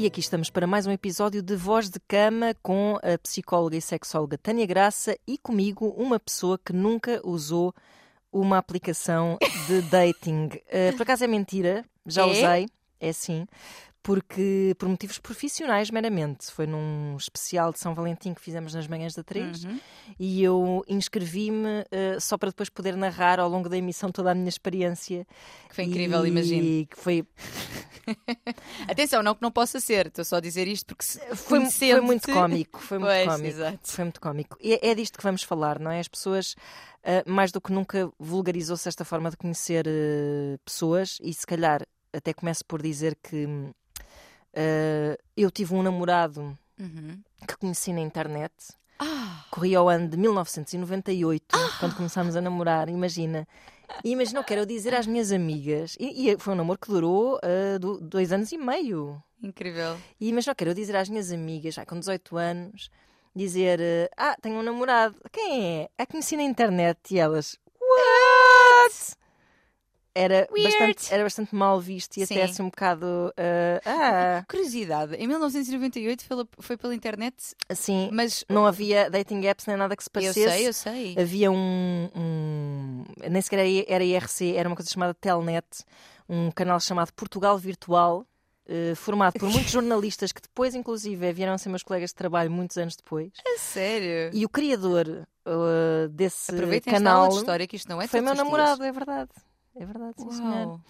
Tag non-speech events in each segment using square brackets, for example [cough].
E aqui estamos para mais um episódio de Voz de Cama com a psicóloga e sexóloga Tânia Graça e comigo uma pessoa que nunca usou uma aplicação de [laughs] dating. Uh, por acaso é mentira, já É? usei, é sim, porque por motivos profissionais meramente. Foi num especial de São Valentim que fizemos nas manhãs da 3 Uhum. e eu inscrevi-me uh, só para depois poder narrar ao longo da emissão toda a minha experiência. Que foi incrível, e imagino. que foi [laughs] Atenção, não que não possa ser, estou só a dizer isto porque se Foi, foi muito cómico, foi muito Pois, cómico. exato. Foi muito cómico. E é, é disto que vamos falar, não é? As pessoas, ah, mais do que nunca, vulgarizou-se esta forma de conhecer ah, pessoas e se calhar até começo por dizer que ah, eu tive um namorado Uhum. que conheci na internet. Ah, Corria ao ano de 1998, quando começámos a namorar, imagina. E imagina, eu quero dizer às minhas amigas, e, e foi um namoro que durou ah, do- dois anos e meio. incrível. E mas não quero dizer às minhas amigas, já com 18 anos, dizer: eh, Ah, tenho um namorado. Quem é? A conheci na internet. E elas: What? Era Weird. bastante, era bastante mal visto e Sim. até assim um bocado. eh, ah, Curiosidade, em 1998 foi, foi pela internet, assim, mas não havia dating apps nem nada que se eu parecesse. sei, eu sei. Havia um, um- Nem sequer era IRC, era uma coisa chamada Telnet, um canal chamado Portugal Virtual, eh, formado por muitos [laughs] jornalistas que depois, inclusive, vieram a ser meus colegas de trabalho muitos anos depois. A sério. E o criador uh, desse Aproveitem esta canal aula de história que isto não é foi meu namorado, é verdade. É verdade, sim, senhor.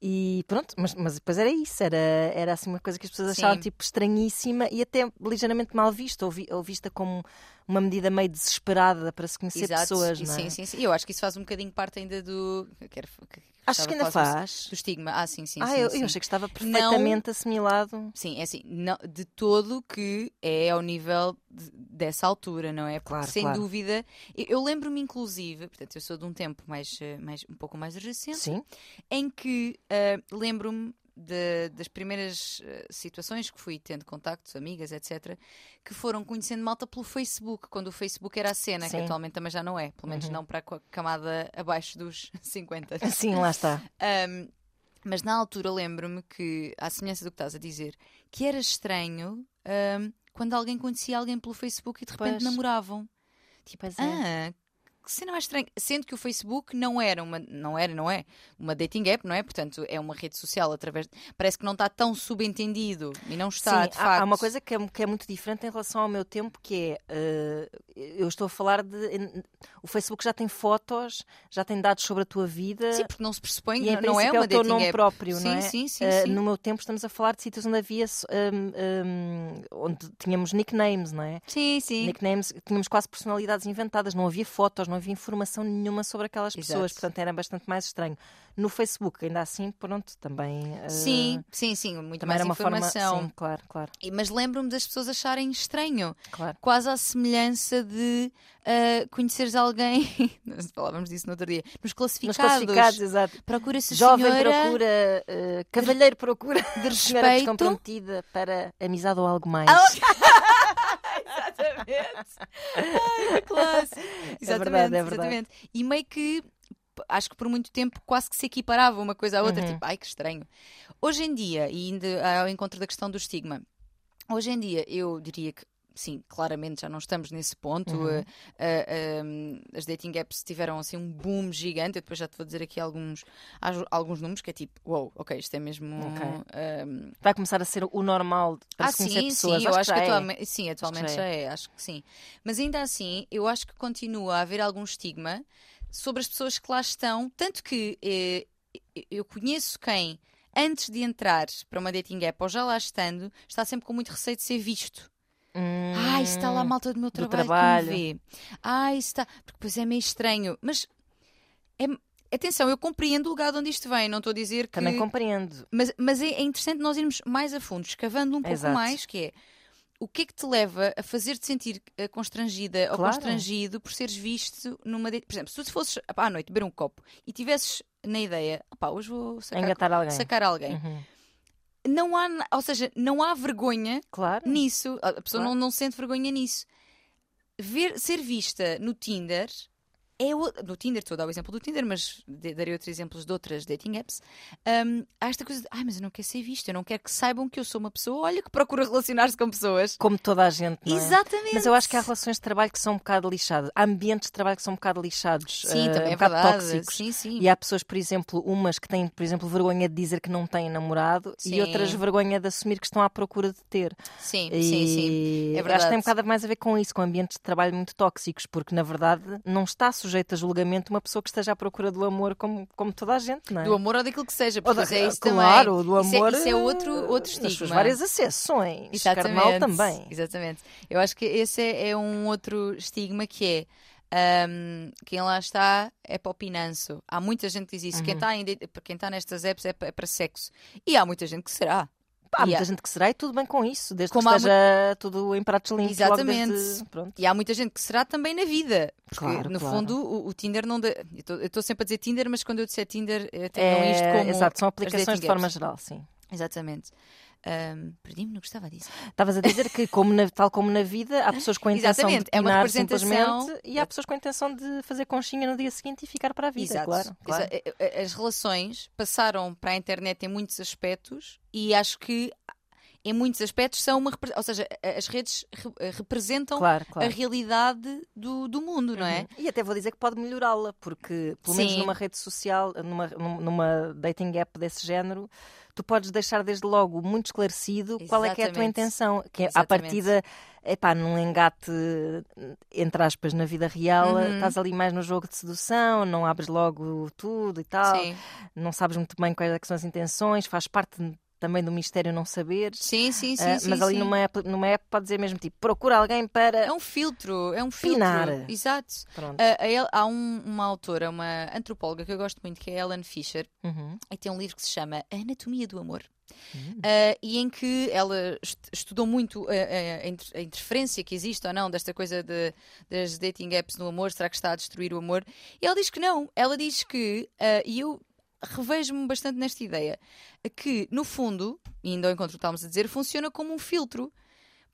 E pronto, mas, mas depois era isso, era, era assim uma coisa que as pessoas Sim. achavam tipo estranhíssima e até ligeiramente mal vista, ou, vi- ou vista como uma medida meio desesperada para se conhecer Exato. pessoas, não é? sim, sim, sim. Eu acho que isso faz um bocadinho parte ainda do. eu Quero, que- Acho que ainda faz. Do estigma. Ah, sim, sim. ah, sim, eu, sim. eu achei que estava perfeitamente assimilado. Sim, é assim, não, de todo que é ao nível de- dessa altura, não é? Porque, Claro, sem claro. dúvida. Eu, eu lembro-me, inclusive, portanto, eu sou de um tempo mais, eh, mais um pouco mais recente, Sim, em que eh, lembro-me de- das primeiras eh, situações que fui tendo contactos, amigas, etc., que foram conhecendo malta pelo Facebook, quando o Facebook era a cena, Sim. que atualmente também já não é, pelo menos Uhum. não para a camada abaixo dos [laughs] 50. sim, lá está. Um, mas na altura lembro-me que, à semelhança do que estás a dizer, que era estranho um, quando alguém conhecia alguém pelo Facebook e de repente Pois. namoravam. Tipo, é. Que cena mais estranha. Sendo que o Facebook não era uma, não era, não é? Uma dating app, não é? Portanto, é uma rede social através. Parece que não está tão subentendido e não está, Sim, de há, facto. há uma coisa que é, que é muito diferente em relação ao meu tempo, que é eh, eu estou a falar de o Facebook já tem fotos, já tem dados sobre a tua vida Sim, porque não se pressupõe, e em não, é princípio uma o teu dating nome app. próprio, sim, não é? Sim, sim, Eh, sim. no meu tempo estamos a falar de sítios onde havia hum, hum, onde tínhamos nicknames, não é? Sim, sim. Nicknames, tínhamos quase personalidades inventadas, não havia fotos, não havia informação nenhuma sobre aquelas pessoas, Exato. portanto era bastante mais estranho. No Facebook, ainda assim, pronto, também. eh, Sim, sim, sim, muito também mais era uma informação. forma. Sim, claro, claro, E- Mas lembro-me das pessoas acharem estranho, claro. quase à semelhança de ah, conheceres alguém. [laughs] Nós falávamos disso no outro dia. Nos Nos classificados. classificados, exato. Procura-se Jovem senhora procura, eh, cavalheiro procura, de [laughs] respeito. descomprometida para amizade ou algo mais. Exatamente. [laughs] Ai, que classe. Exatamente, verdade, é verdade. exatamente. E meio que acho que por muito tempo quase que se equiparava uma coisa à outra, Uhum. tipo, ai que estranho. Hoje em dia, e ainda ao encontro da questão do estigma, hoje em dia eu diria que sim, claramente já não estamos nesse ponto. Uhum. Uh, uh, um, as dating apps tiveram assim um boom gigante. Eu depois já te vou dizer aqui alguns, al- alguns números que é tipo, uou, ok, isto é mesmo. Ok. um, Vai começar a ser o normal para ah, se sim, pessoas. sim, eu acho que, é. atualmente, sim, atualmente já já é, acho que sim. Mas ainda assim, eu acho que continua a haver algum estigma sobre as pessoas que lá estão, tanto que eh, eu conheço quem, antes de entrar para uma dating app ou já lá estando, está sempre com muito receio de ser visto. Hum, Ai, está lá a malta do meu do trabalho, trabalho. que me vê. Ai, está. Porque depois é meio estranho. Mas é- atenção, eu compreendo o lugar de onde isto vem, não estou a dizer que. Também compreendo. Mas, mas é, é interessante nós irmos mais a fundo, escavando um pouco Exato. mais, que é o que é que te leva a fazer-te sentir eh, constrangida ou Claro. constrangido por seres visto numa. de- Por exemplo, se tu fosses à noite beber um copo e tivesses na ideia, pá, hoje vou sacar, Engatar alguém. sacar alguém. Uhum. Não há, ou seja, não há vergonha Claro. nisso. A pessoa Claro. não, não sente vergonha nisso. Ver, ser vista no Tinder é o, no Tinder, estou a dar o exemplo do Tinder, mas darei outros exemplos de outras dating apps. hum, há esta coisa de, ai, mas eu não quero ser visto, eu não quero que saibam que eu sou uma pessoa, olha, que procura relacionar-se com pessoas. Como toda a gente, não é? Exatamente. Mas eu acho que há relações de trabalho que são um bocado lixadas. Há ambientes de trabalho que são um bocado lixados. Sim, eh, também um é bocado verdade. tóxicos. Sim, sim. E há pessoas, por exemplo, umas que têm, por exemplo, vergonha de dizer que não têm namorado Sim. e outras vergonha de assumir que estão à procura de ter. Sim, e sim, sim. É acho que verdade. tem um bocado mais a ver com isso, com ambientes de trabalho muito tóxicos, porque na verdade não está sujeita a julgamento uma pessoa que esteja à procura do amor como, como toda a gente, não é? Do amor ou daquilo que seja, porque da- é isso claro, também. do Isso é- amor. Isso é, outro, outro eh, estigma. Nas suas várias acessões. Exatamente. Carnal também. Exatamente. Eu acho que esse é, é um outro estigma que é hum, quem lá está é para o pinanço. Há muita gente que diz isso. Quem Uhum. está em- quem está nestas apps é para, é para sexo. E há muita gente que será. Há muita há- gente que será e tudo bem com isso, desde Como que esteja tudo em pratos limpos. Exatamente. desde-. E há muita gente que será também na vida. Porque, Claro, no claro. fundo, o, o Tinder não. dá- Eu estou- sempre a dizer Tinder, mas quando eu disser Tinder, tenho isto É, como. exato, são aplicações de forma geral, sim. Exatamente. Hum, Perdi-me, não gostava disso. Estavas a dizer que, como na- tal como na vida, há pessoas com a intenção Exatamente, de é uma pinar representação- simplesmente e há pessoas com a intenção de fazer conchinha no dia seguinte e ficar para a vida, claro. claro. Exa- eh, eh, As relações passaram para a internet em muitos aspectos e acho que em muitos aspectos são uma. Ou seja, a- as redes re- eh, representam Claro, a claro. realidade do, do mundo, não é? Uhum. E até vou dizer que pode melhorá-la, porque pelo menos Sim. numa rede social, numa, num- numa dating app desse género, tu podes deixar desde logo muito esclarecido qual é que é a tua Exatamente. intenção. Que é, à Exatamente. partida, epá, num engate, entre aspas, na vida real, Uhum. estás ali mais no jogo de sedução, não abres logo tudo e tal, Sim. não sabes muito bem quais é são as intenções, faz parte também do mistério não saberes. Sim, sim, sim. Sim, mas ali sim. numa app, numa app pode dizer mesmo tipo, procura alguém para. É um filtro, é um filtro. Pinar. Exato. Pronto. Ah, a El- há um- uma autora, uma antropóloga que eu gosto muito, que é Ellen Fisher, Uhum. e tem um livro que se chama A Anatomia do Amor. Hum. Uh, e em que ela est- estudou muito uh, uh, a, inter- a interferência que existe ou não desta coisa de, das dating apps no amor, será que está a destruir o amor? E ela diz que não, ela diz que, uh, e eu revejo-me bastante nesta ideia, que no fundo, e ainda ao encontro estávamos a dizer, funciona como um filtro.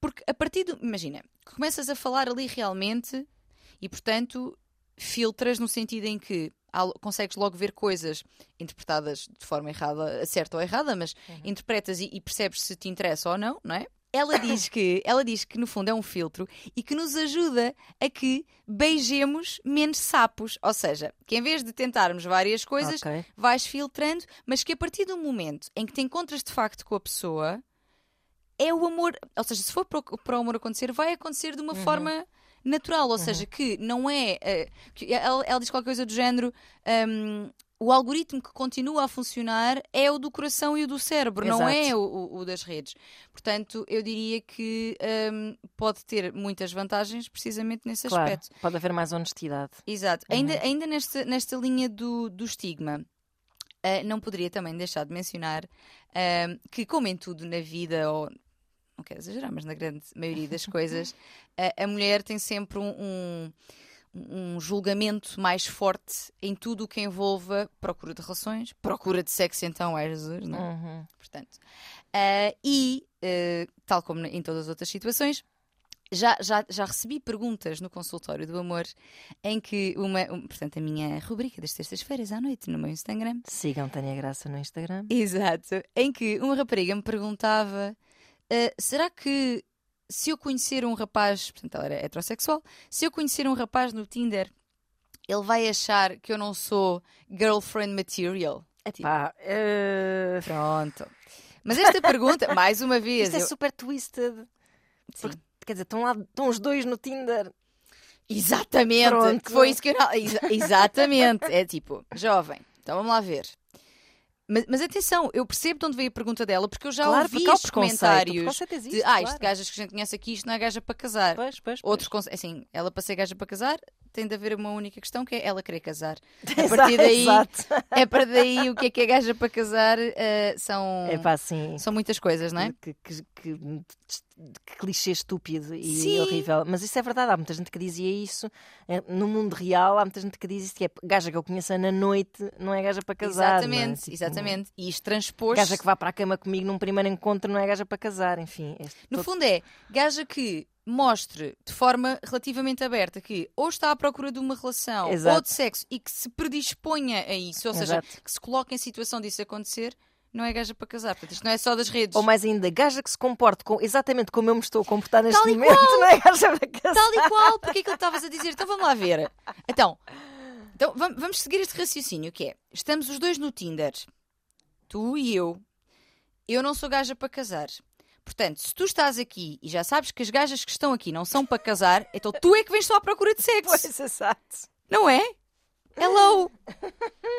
Porque a partir do. Imagina, começas a falar ali realmente e, portanto, filtras no sentido em que consegues logo ver coisas interpretadas de forma errada, certa ou errada, mas interpretas e, e percebes se te interessa ou não, não é? Ela diz que ela diz que no fundo é um filtro e que nos ajuda a que beijemos menos sapos, ou seja, que em vez de tentarmos várias coisas, Ok. vais filtrando, mas que a partir do momento em que te encontras de facto com a pessoa, é o amor, ou seja, se for para o, para o amor acontecer, vai acontecer de uma forma natural, ou seja, que não é. eh, que ela, ela diz qualquer coisa do género. hum, o algoritmo que continua a funcionar é o do coração e o do cérebro, não Exato. é o, o- das redes. Portanto, eu diria que hum, pode ter muitas vantagens precisamente nesse Claro, aspecto. pode haver mais honestidade. Exato. Ainda, ainda nesta, nesta linha do, do estigma, ah, não poderia também deixar de mencionar ah, que, como em tudo na vida, ou não quero exagerar, mas na grande maioria das coisas, [laughs] a- a mulher tem sempre um, um, um julgamento mais forte em tudo o que envolva procura de relações, procura de sexo, então, é Jesus, não é? Uhum. Portanto, ah, e, ah, tal como em todas as outras situações, já, já, já recebi perguntas no consultório do amor em que uma, um- portanto, a minha rubrica das terças-feiras à noite no meu Instagram, Sigam Tânia Graça no Instagram. exato, em que uma rapariga me perguntava: ah, será que se eu conhecer um rapaz, portanto, ela era heterossexual, se eu conhecer um rapaz no Tinder, ele vai achar que eu não sou girlfriend material? Epá, eh, Pronto. Mas esta pergunta, [laughs] mais uma vez, isto é eu- super twisted. Porque, quer dizer, estão lá estão os dois no Tinder. Exatamente, Pronto. foi isso que eu não... Exa- Exatamente, é tipo, jovem, então vamos lá ver. Mas, mas atenção, eu percebo de onde veio a pergunta dela, porque eu já claro, ouvi porque há o estes preconceito. O comentários existe, de ah, isto claro. gajas que a gente conhece aqui, isto não é gaja para casar. Pois, pois, pois. Outros, conce- assim, ela para ser gaja para casar, tem de haver uma única questão que é ela querer casar. [laughs] A partir daí, Exato. [laughs] é para daí o que é que é gaja para casar eh, são, Epá, são muitas coisas, não é? Que- que que clichê estúpido e Sim. horrível. Mas isso é verdade, há muita gente que dizia isso. Eh, No mundo real, há muita gente que diz isso, que é gaja que eu conheço na noite, não é gaja para casar. é? exatamente, Tipo, exatamente. E isto transpôs. Gaja que vá para a cama comigo num primeiro encontro não é gaja para casar, enfim. este No todo- fundo é gaja que mostre de forma relativamente aberta que ou está à procura de uma relação Exato. ou de sexo e que se predisponha a isso, ou seja, Exato. que se coloque em situação disso acontecer, não é gaja para casar. Portanto, isto não é só das redes. Ou mais ainda, gaja que se comporte com, exatamente como eu me estou a comportar neste Tal momento, não é gaja para casar. Tal e qual, porque é que estavas a dizer. Então vamos lá ver. Então, então vam- vamos seguir este raciocínio que é: estamos os dois no Tinder, tu e eu. Eu não sou gaja para casar. Portanto, se tu estás aqui e já sabes que as gajas que estão aqui não são para casar, então tu é que vens só à procura de sexo. Pois, exato. Não é? Hello!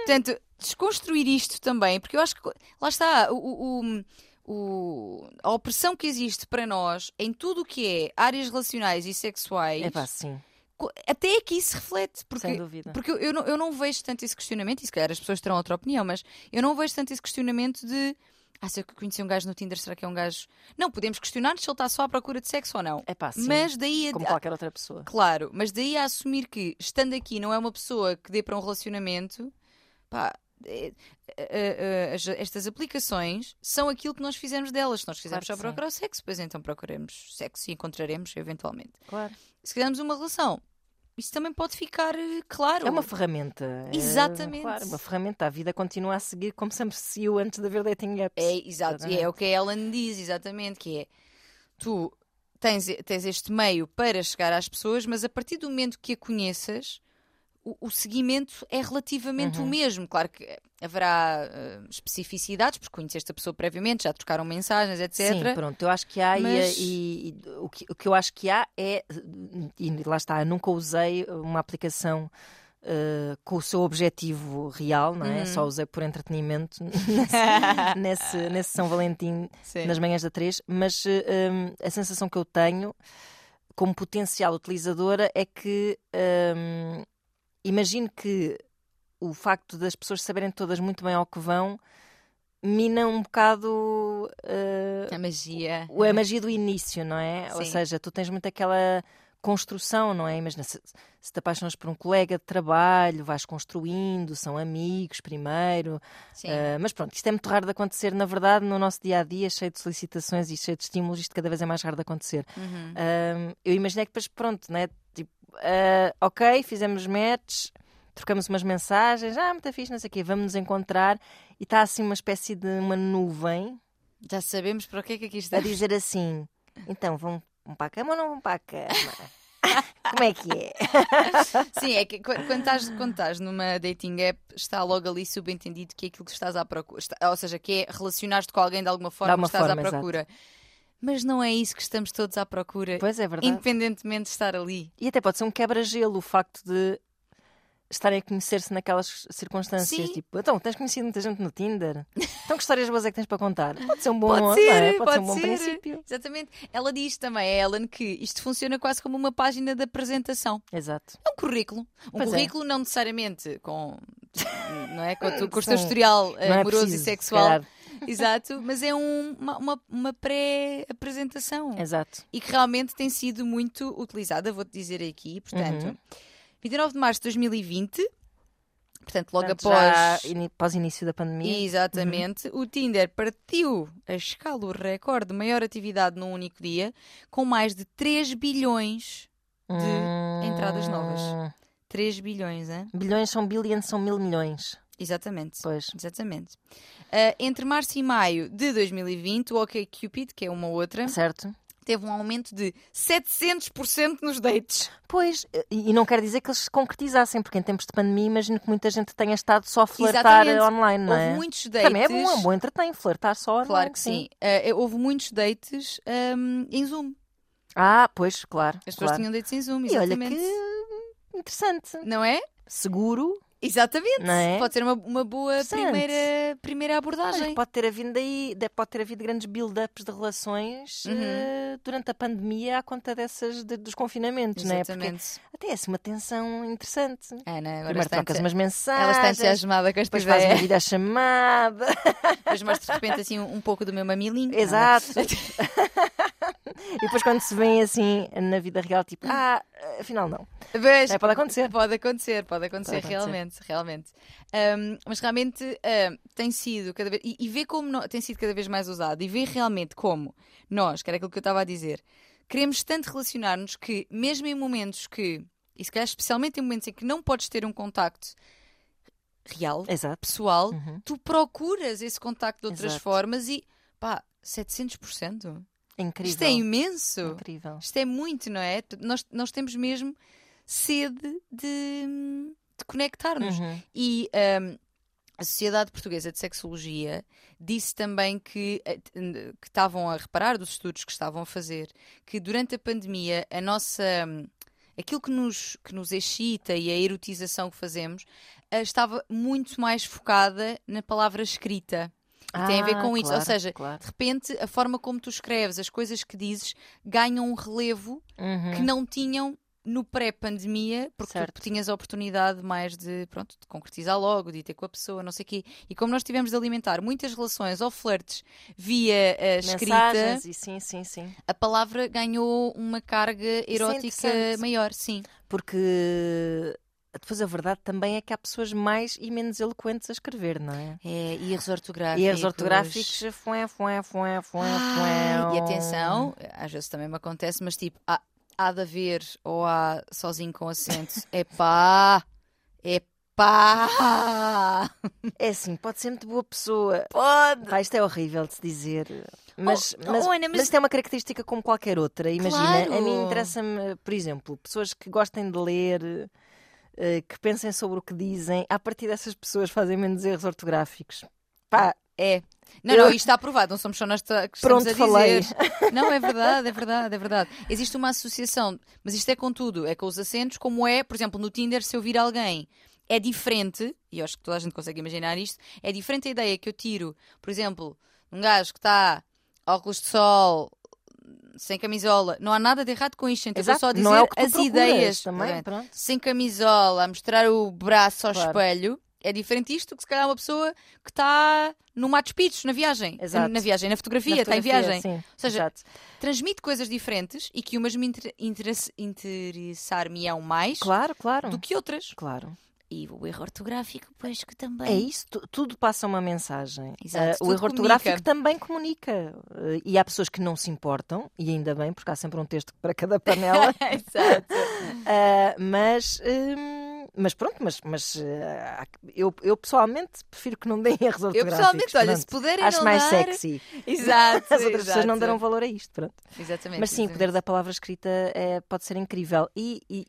Portanto, desconstruir isto também, porque eu acho que lá está, o, o- o- a opressão que existe para nós em tudo o que é áreas relacionais e sexuais, É pá, sim, co- até aqui se reflete. sem Porque, dúvida. porque eu, eu não, eu não vejo tanto esse questionamento, e se calhar as pessoas terão outra opinião, mas eu não vejo tanto esse questionamento de. Ah, se eu conheci um gajo no Tinder, será que é um gajo. Não, podemos questionar se ele está só à procura de sexo ou não. É pá, sim. Mas daí a, Como qualquer outra pessoa. Claro, mas daí a assumir que, estando aqui, não é uma pessoa que dê para um relacionamento, pá, é- é- é- as- estas aplicações são aquilo que nós fizemos delas. Se nós quisermos Claro só procurar sexo, pois então procuremos sexo e encontraremos eventualmente. Claro. Se quisermos uma relação, isso também pode ficar eh, claro. É uma ferramenta. É, Exatamente. claro, uma ferramenta. A vida continua a seguir como sempre se seguiu antes de haver dating apps. É, exato, e é o que a Ellen diz, exatamente, que é tu tens, tens este meio para chegar às pessoas, mas a partir do momento que a conheças, o, o seguimento é relativamente Uhum. o mesmo. Claro que haverá eh, especificidades, porque conheceste a pessoa previamente, já trocaram mensagens, etc. Sim, pronto, eu acho que há e- Mas- e, e o, que, o que eu acho que há é, e lá está, eu nunca usei uma aplicação eh, com o seu objetivo real, não é? Uhum. Só usei por entretenimento [laughs] nesse, [laughs] nesse, nesse São Valentim Sim. nas manhãs da 3, mas eh, hum, a sensação que eu tenho como potencial utilizadora é que hum, imagino que o facto das pessoas saberem todas muito bem ao que vão mina um bocado eh, A magia. o- a magia do início, não é? Ou Sim. seja, tu tens muito aquela construção, não é? Imagina, se, se te apaixonas por um colega de trabalho, vais construindo, são amigos primeiro. Uh, mas pronto, isto é muito raro de acontecer, na verdade, no nosso dia a dia, cheio de solicitações e cheio de estímulos, isto cada vez é mais raro de acontecer. Uhum. Um, eu imaginei que depois, pronto, né? Tipo, uh, ok, fizemos match, trocamos umas mensagens, ah, muito fixe, não sei o quê, vamos nos encontrar e está assim uma espécie de uma nuvem Já sabemos para o que é que aqui a está. dizer assim: então vão, vão para a cama ou não vão para a cama? [laughs] Como é que é? [laughs] Sim, é que qu- quando estás, quando estás numa dating app, está logo ali subentendido que é aquilo que estás à procura. Está- ou seja, que é relacionar-te com alguém de alguma forma que estás forma, à procura. Mas não é isso que estamos todos à procura, Pois é verdade. independentemente de estar ali. E até pode ser um quebra-gelo o facto de estarem a conhecer-se naquelas circunstâncias. Sim. Tipo, então, tens conhecido muita gente no Tinder? Então, que histórias boas é que tens para contar? Pode ser um bom, Pode ser, é? pode ser um bom ser. princípio. Exatamente. Ela diz também, a Ellen, que isto funciona quase como uma página de apresentação. Exato. É um currículo. Um Pois é. currículo não necessariamente com, não é, com, o teu- [coughs] com o teu historial é amoroso preciso, e se sexual. calhar. [laughs] Exato, mas é um- uma, uma, uma pré-apresentação. Exato. e que realmente tem sido muito utilizada, vou-te dizer aqui, portanto, Uhum. 29 de março de 2020, portanto, logo Portanto, após. já ini- pós início da pandemia. Exatamente, o Tinder partiu a escala o recorde de maior atividade num único dia, com mais de 3 bilhões. de entradas novas. Hum, 3 bilhões, hein? Bilhões são billions, são mil milhões. Exatamente. Pois. Exatamente. Ah, entre março e maio de 2020, o OkCupid, que é uma outra, Certo? teve um aumento de 700% nos dates. Pois, e não quer dizer que eles se concretizassem, porque em tempos de pandemia imagino que muita gente tenha estado só a flertar Exatamente. online, não Houve é? muitos dates. Também é bom, é um bom entretém, flertar só online. Claro que sim. Ah, houve muitos dates ahm, em Zoom. Ah, pois, claro. As pessoas claro. tinham dates em Zoom, E olha exatamente. que interessante. Não é? Seguro, Exatamente. não é? Pode ser uma, uma boa primeira, primeira Olha, abordagem. pode ter havido aí, de- pode ter havido grandes build-ups de relações Uhum. eh, durante a pandemia à conta dessas de- dos confinamentos, não é? Porque Exatamente. até é uma tensão interessante. Ana, agora Primeiro está, trocas umas ela mensagens, está entusiasmada com esta depois faz uma ideia. videochamada. Depois mostra de repente assim um, um pouco do meu mamilinho. Exato. [laughs] e depois quando se vê assim na vida real, tipo, ah, afinal não. Mas, É, pode acontecer. Pode acontecer, pode acontecer, acontecer. realmente, realmente. Ahm, mas realmente tem sido cada vez. E, e vê como tem sido cada vez mais usado e vê realmente como nós, que era aquilo que eu estava a dizer, queremos tanto relacionar-nos que, mesmo em momentos que, e se calhar especialmente em momentos em que não podes ter um contacto real, Exato. pessoal, Uhum. tu procuras esse contacto de outras Exato. formas e pá, 700%. Incrível. Isto é imenso. Incrível. Isto é muito, não é? Nós, nós temos mesmo sede de, de conectar-nos. Uhum. E hum, a Sociedade Portuguesa de Sexologia disse também que, eh, que estavam a reparar dos estudos que estavam a fazer que durante a pandemia a nossa. hum, Aquilo que nos, que nos excita e a erotização que fazemos eh, estava muito mais focada na palavra escrita. E tem a ver Ah, com isso. Ou claro, seja, claro. de repente, a forma como tu escreves, as coisas que dizes, ganham um relevo Uhum. que não tinham no pré-pandemia, porque Certo. tu tinhas a oportunidade mais de, pronto, de concretizar logo, de ir ter com a pessoa, não sei o quê. E como nós tivemos de alimentar muitas relações ou flertes via a escrita, Mensagens e sim, sim, sim. a palavra ganhou uma carga erótica interessante. maior, sim. Porque depois a verdade também é que há pessoas mais e menos eloquentes a escrever, não é? É, e erros ortográficos. E erros ortográficos, fué, fué, fué, fué, Ai, fué. e atenção, às vezes também me acontece, mas tipo, há, há de haver ou há sozinho com acento. [laughs] Epá! Epá! É assim, pode ser muito boa pessoa. Pode! Pá, isto é horrível de se dizer. Mas, Oh, mas, oh, Ana, mas- mas isto é uma característica como qualquer outra. Imagina, a mim Claro. interessa-me, por exemplo, pessoas que gostem de ler, que pensem sobre o que dizem. A partir dessas pessoas fazem menos erros ortográficos. Pá, É. Não, não, isto está aprovado, não somos só nós que estamos Pronto, a falei. dizer. [laughs] Não, é verdade, é verdade, é verdade. Existe uma associação, mas isto é com tudo, é com os acentos, como é, por exemplo, no Tinder, se eu vir alguém, é diferente, e eu acho que toda a gente consegue imaginar isto, é diferente a ideia que eu tiro, por exemplo, um gajo que está óculos de sol, sem camisola, não há nada de errado com isto, então exato, só dizer não é o que as ideias. também. Pronto. sem camisola, a mostrar o braço ao Claro. espelho, é diferente isto do que se calhar uma pessoa que está no Machu Picchu, na viagem. Exato. Na viagem, na fotografia, Na está em viagem. Sim, seja, exato. Transmite coisas diferentes e que umas me inter- interess- interessar-me-ão mais Claro, claro. do que outras. Claro. E o erro ortográfico, pois que também. É isso, tu- tudo passa uma mensagem. Exato, tudo o erro ortográfico também comunica. Ah, e há pessoas que não se importam, e ainda bem, porque há sempre um texto para cada panela. [laughs] Exato. Ah, [laughs] mas, hum, mas pronto, mas, mas eu, eu pessoalmente prefiro que não deem [laughs] erros Eu ortográficos. pessoalmente, olha, pronto. se puderem Acho mais dar... sexy. Exato. As outras pessoas não exato. darão valor a isto. Pronto. Exatamente. Mas sim, o poder da palavra escrita é, pode ser incrível. E, e-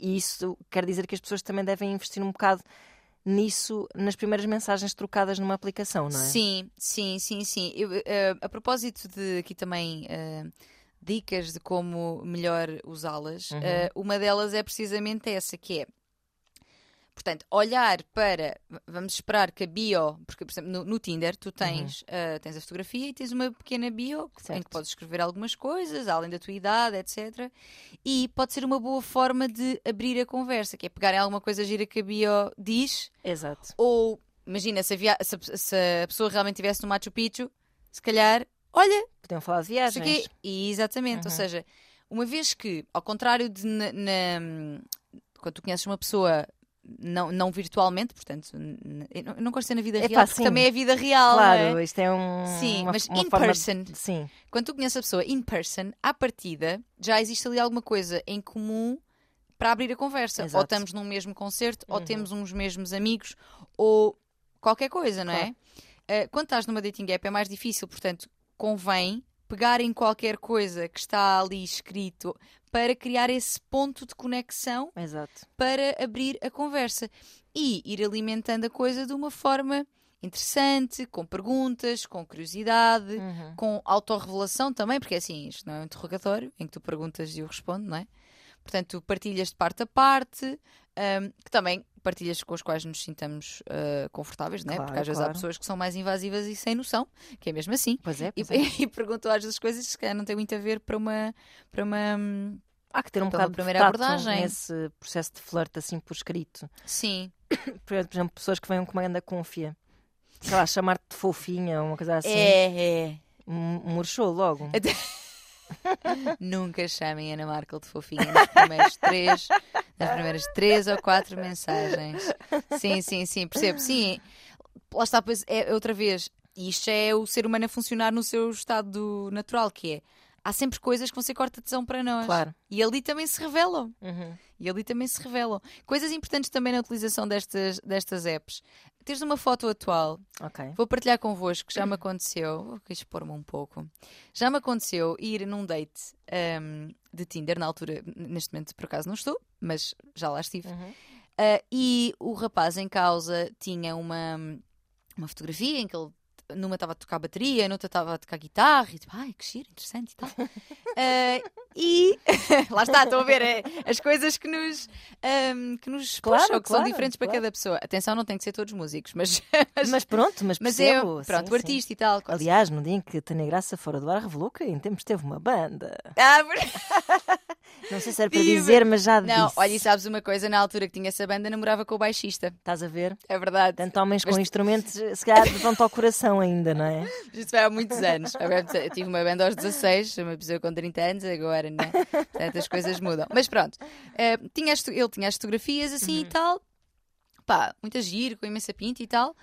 e isso quer dizer que as pessoas também devem investir um bocado nisso nas primeiras mensagens trocadas numa aplicação, não é? Sim, sim, sim, sim. Eu, eh, a propósito de aqui também eh, dicas de como melhor usá-las, Uhum. eh, uma delas é precisamente essa, que é Portanto, olhar para. Vamos esperar que a bio. Porque, por exemplo, no, no Tinder tu tens, eh, tens a fotografia e tens uma pequena bio em Certo. que podes escrever algumas coisas, além da tua idade, etc. E pode ser uma boa forma de abrir a conversa, que é pegarem alguma coisa gira que a bio diz Exato. ou, imagina, se a, via- se a- se a pessoa realmente estivesse no Machu Picchu, se calhar, olha, Podiam falar de viagens. aqui. E, exatamente, ou Uhum. seja, uma vez que, ao contrário de na, na- quando tu conheces uma pessoa não, não virtualmente, portanto, eu não, eu não gosto de ser na vida Epá, real, porque sim. também é vida real, Claro, é? isto é um. Sim, uma, mas uma in forma person. Sim, Quando tu conheces a pessoa in person, à partida, já existe ali alguma coisa em comum para abrir a conversa. Ou Exato. estamos num mesmo concerto, ou Uhum. temos uns mesmos amigos, ou qualquer coisa, não Claro. é? Uh, quando estás numa dating app é mais difícil, portanto, convém pegar em qualquer coisa que está ali escrito para criar esse ponto de conexão exato. para abrir a conversa e ir alimentando a coisa de uma forma interessante, com perguntas, com curiosidade Uhum. com autorrevelação também, porque assim, isto não é um interrogatório em que tu perguntas e eu respondo, não é? Portanto, tu partilhas de parte a parte, hum, que também partilhas com as quais nos sintamos ah, confortáveis, não é? Claro, porque às vezes há pessoas que são mais invasivas e sem noção, que é mesmo assim. Pois é, E, pois [laughs] é. e perguntam às vezes coisas que não têm muito a ver para uma. Para uma hum, Há que ter um pela bocado primeira de tato abordagem. nesse processo de flerte assim por escrito. sim. [coughs] Por exemplo, pessoas que vêm com uma grande confia. Sei lá, chamar-te de fofinha ou uma coisa assim. É, é. Murchou logo. [laughs] [laughs] Nunca chamem Ana Markel de fofinha nas primeiras três, nas primeiras três ou quatro mensagens. Sim, sim, sim, percebo. Sim, lá está, pois é outra vez. Isto é o ser humano a funcionar no seu estado natural, que é há sempre coisas que vão ser corta tesão para nós. Claro. E ali também se revelam. Uhum. E ali também se revelam. Coisas importantes também na utilização destas, destas apps. Teres uma foto atual. Ok. Vou partilhar convosco, já me aconteceu. Vou expor-me um pouco. Já me aconteceu ir num date um, de Tinder, na altura, neste momento por acaso não estou, mas já lá estive. Uhum. Uh, e o rapaz em causa tinha uma, uma fotografia em que ele numa estava a tocar bateria, noutra estava a tocar guitarra, e tipo, ai, que giro, interessante e tal. uh, [laughs] e [laughs] lá está, estão a ver é, as coisas que nos, um, que nos Claro, puxam, que são claro, diferentes para claro. cada pessoa. Atenção, não tem que ser todos músicos, mas, Mas [laughs] pronto, mas mas percebo. eu, pronto, sim, o sim. artista e tal. Aliás, no dia em que Tânia Graça fora do ar revelou que em tempos teve uma banda. Ah, por- Não sei se era para Viva! dizer, mas já Não, disse. olha, e sabes uma coisa, na altura que tinha essa banda, namorava com o baixista. Estás a ver? É verdade. Tanto homens com Mas- instrumentos, se calhar vão-te ao coração ainda, não é? [laughs] Isto foi há muitos anos. Eu tive uma banda aos 16, uma pessoa com 30 anos, agora não. Portanto, as coisas mudam. Mas pronto, eh, tinha as, ele tinha as fotografias assim e tal. Pá, muita giro, com imensa pinta e tal.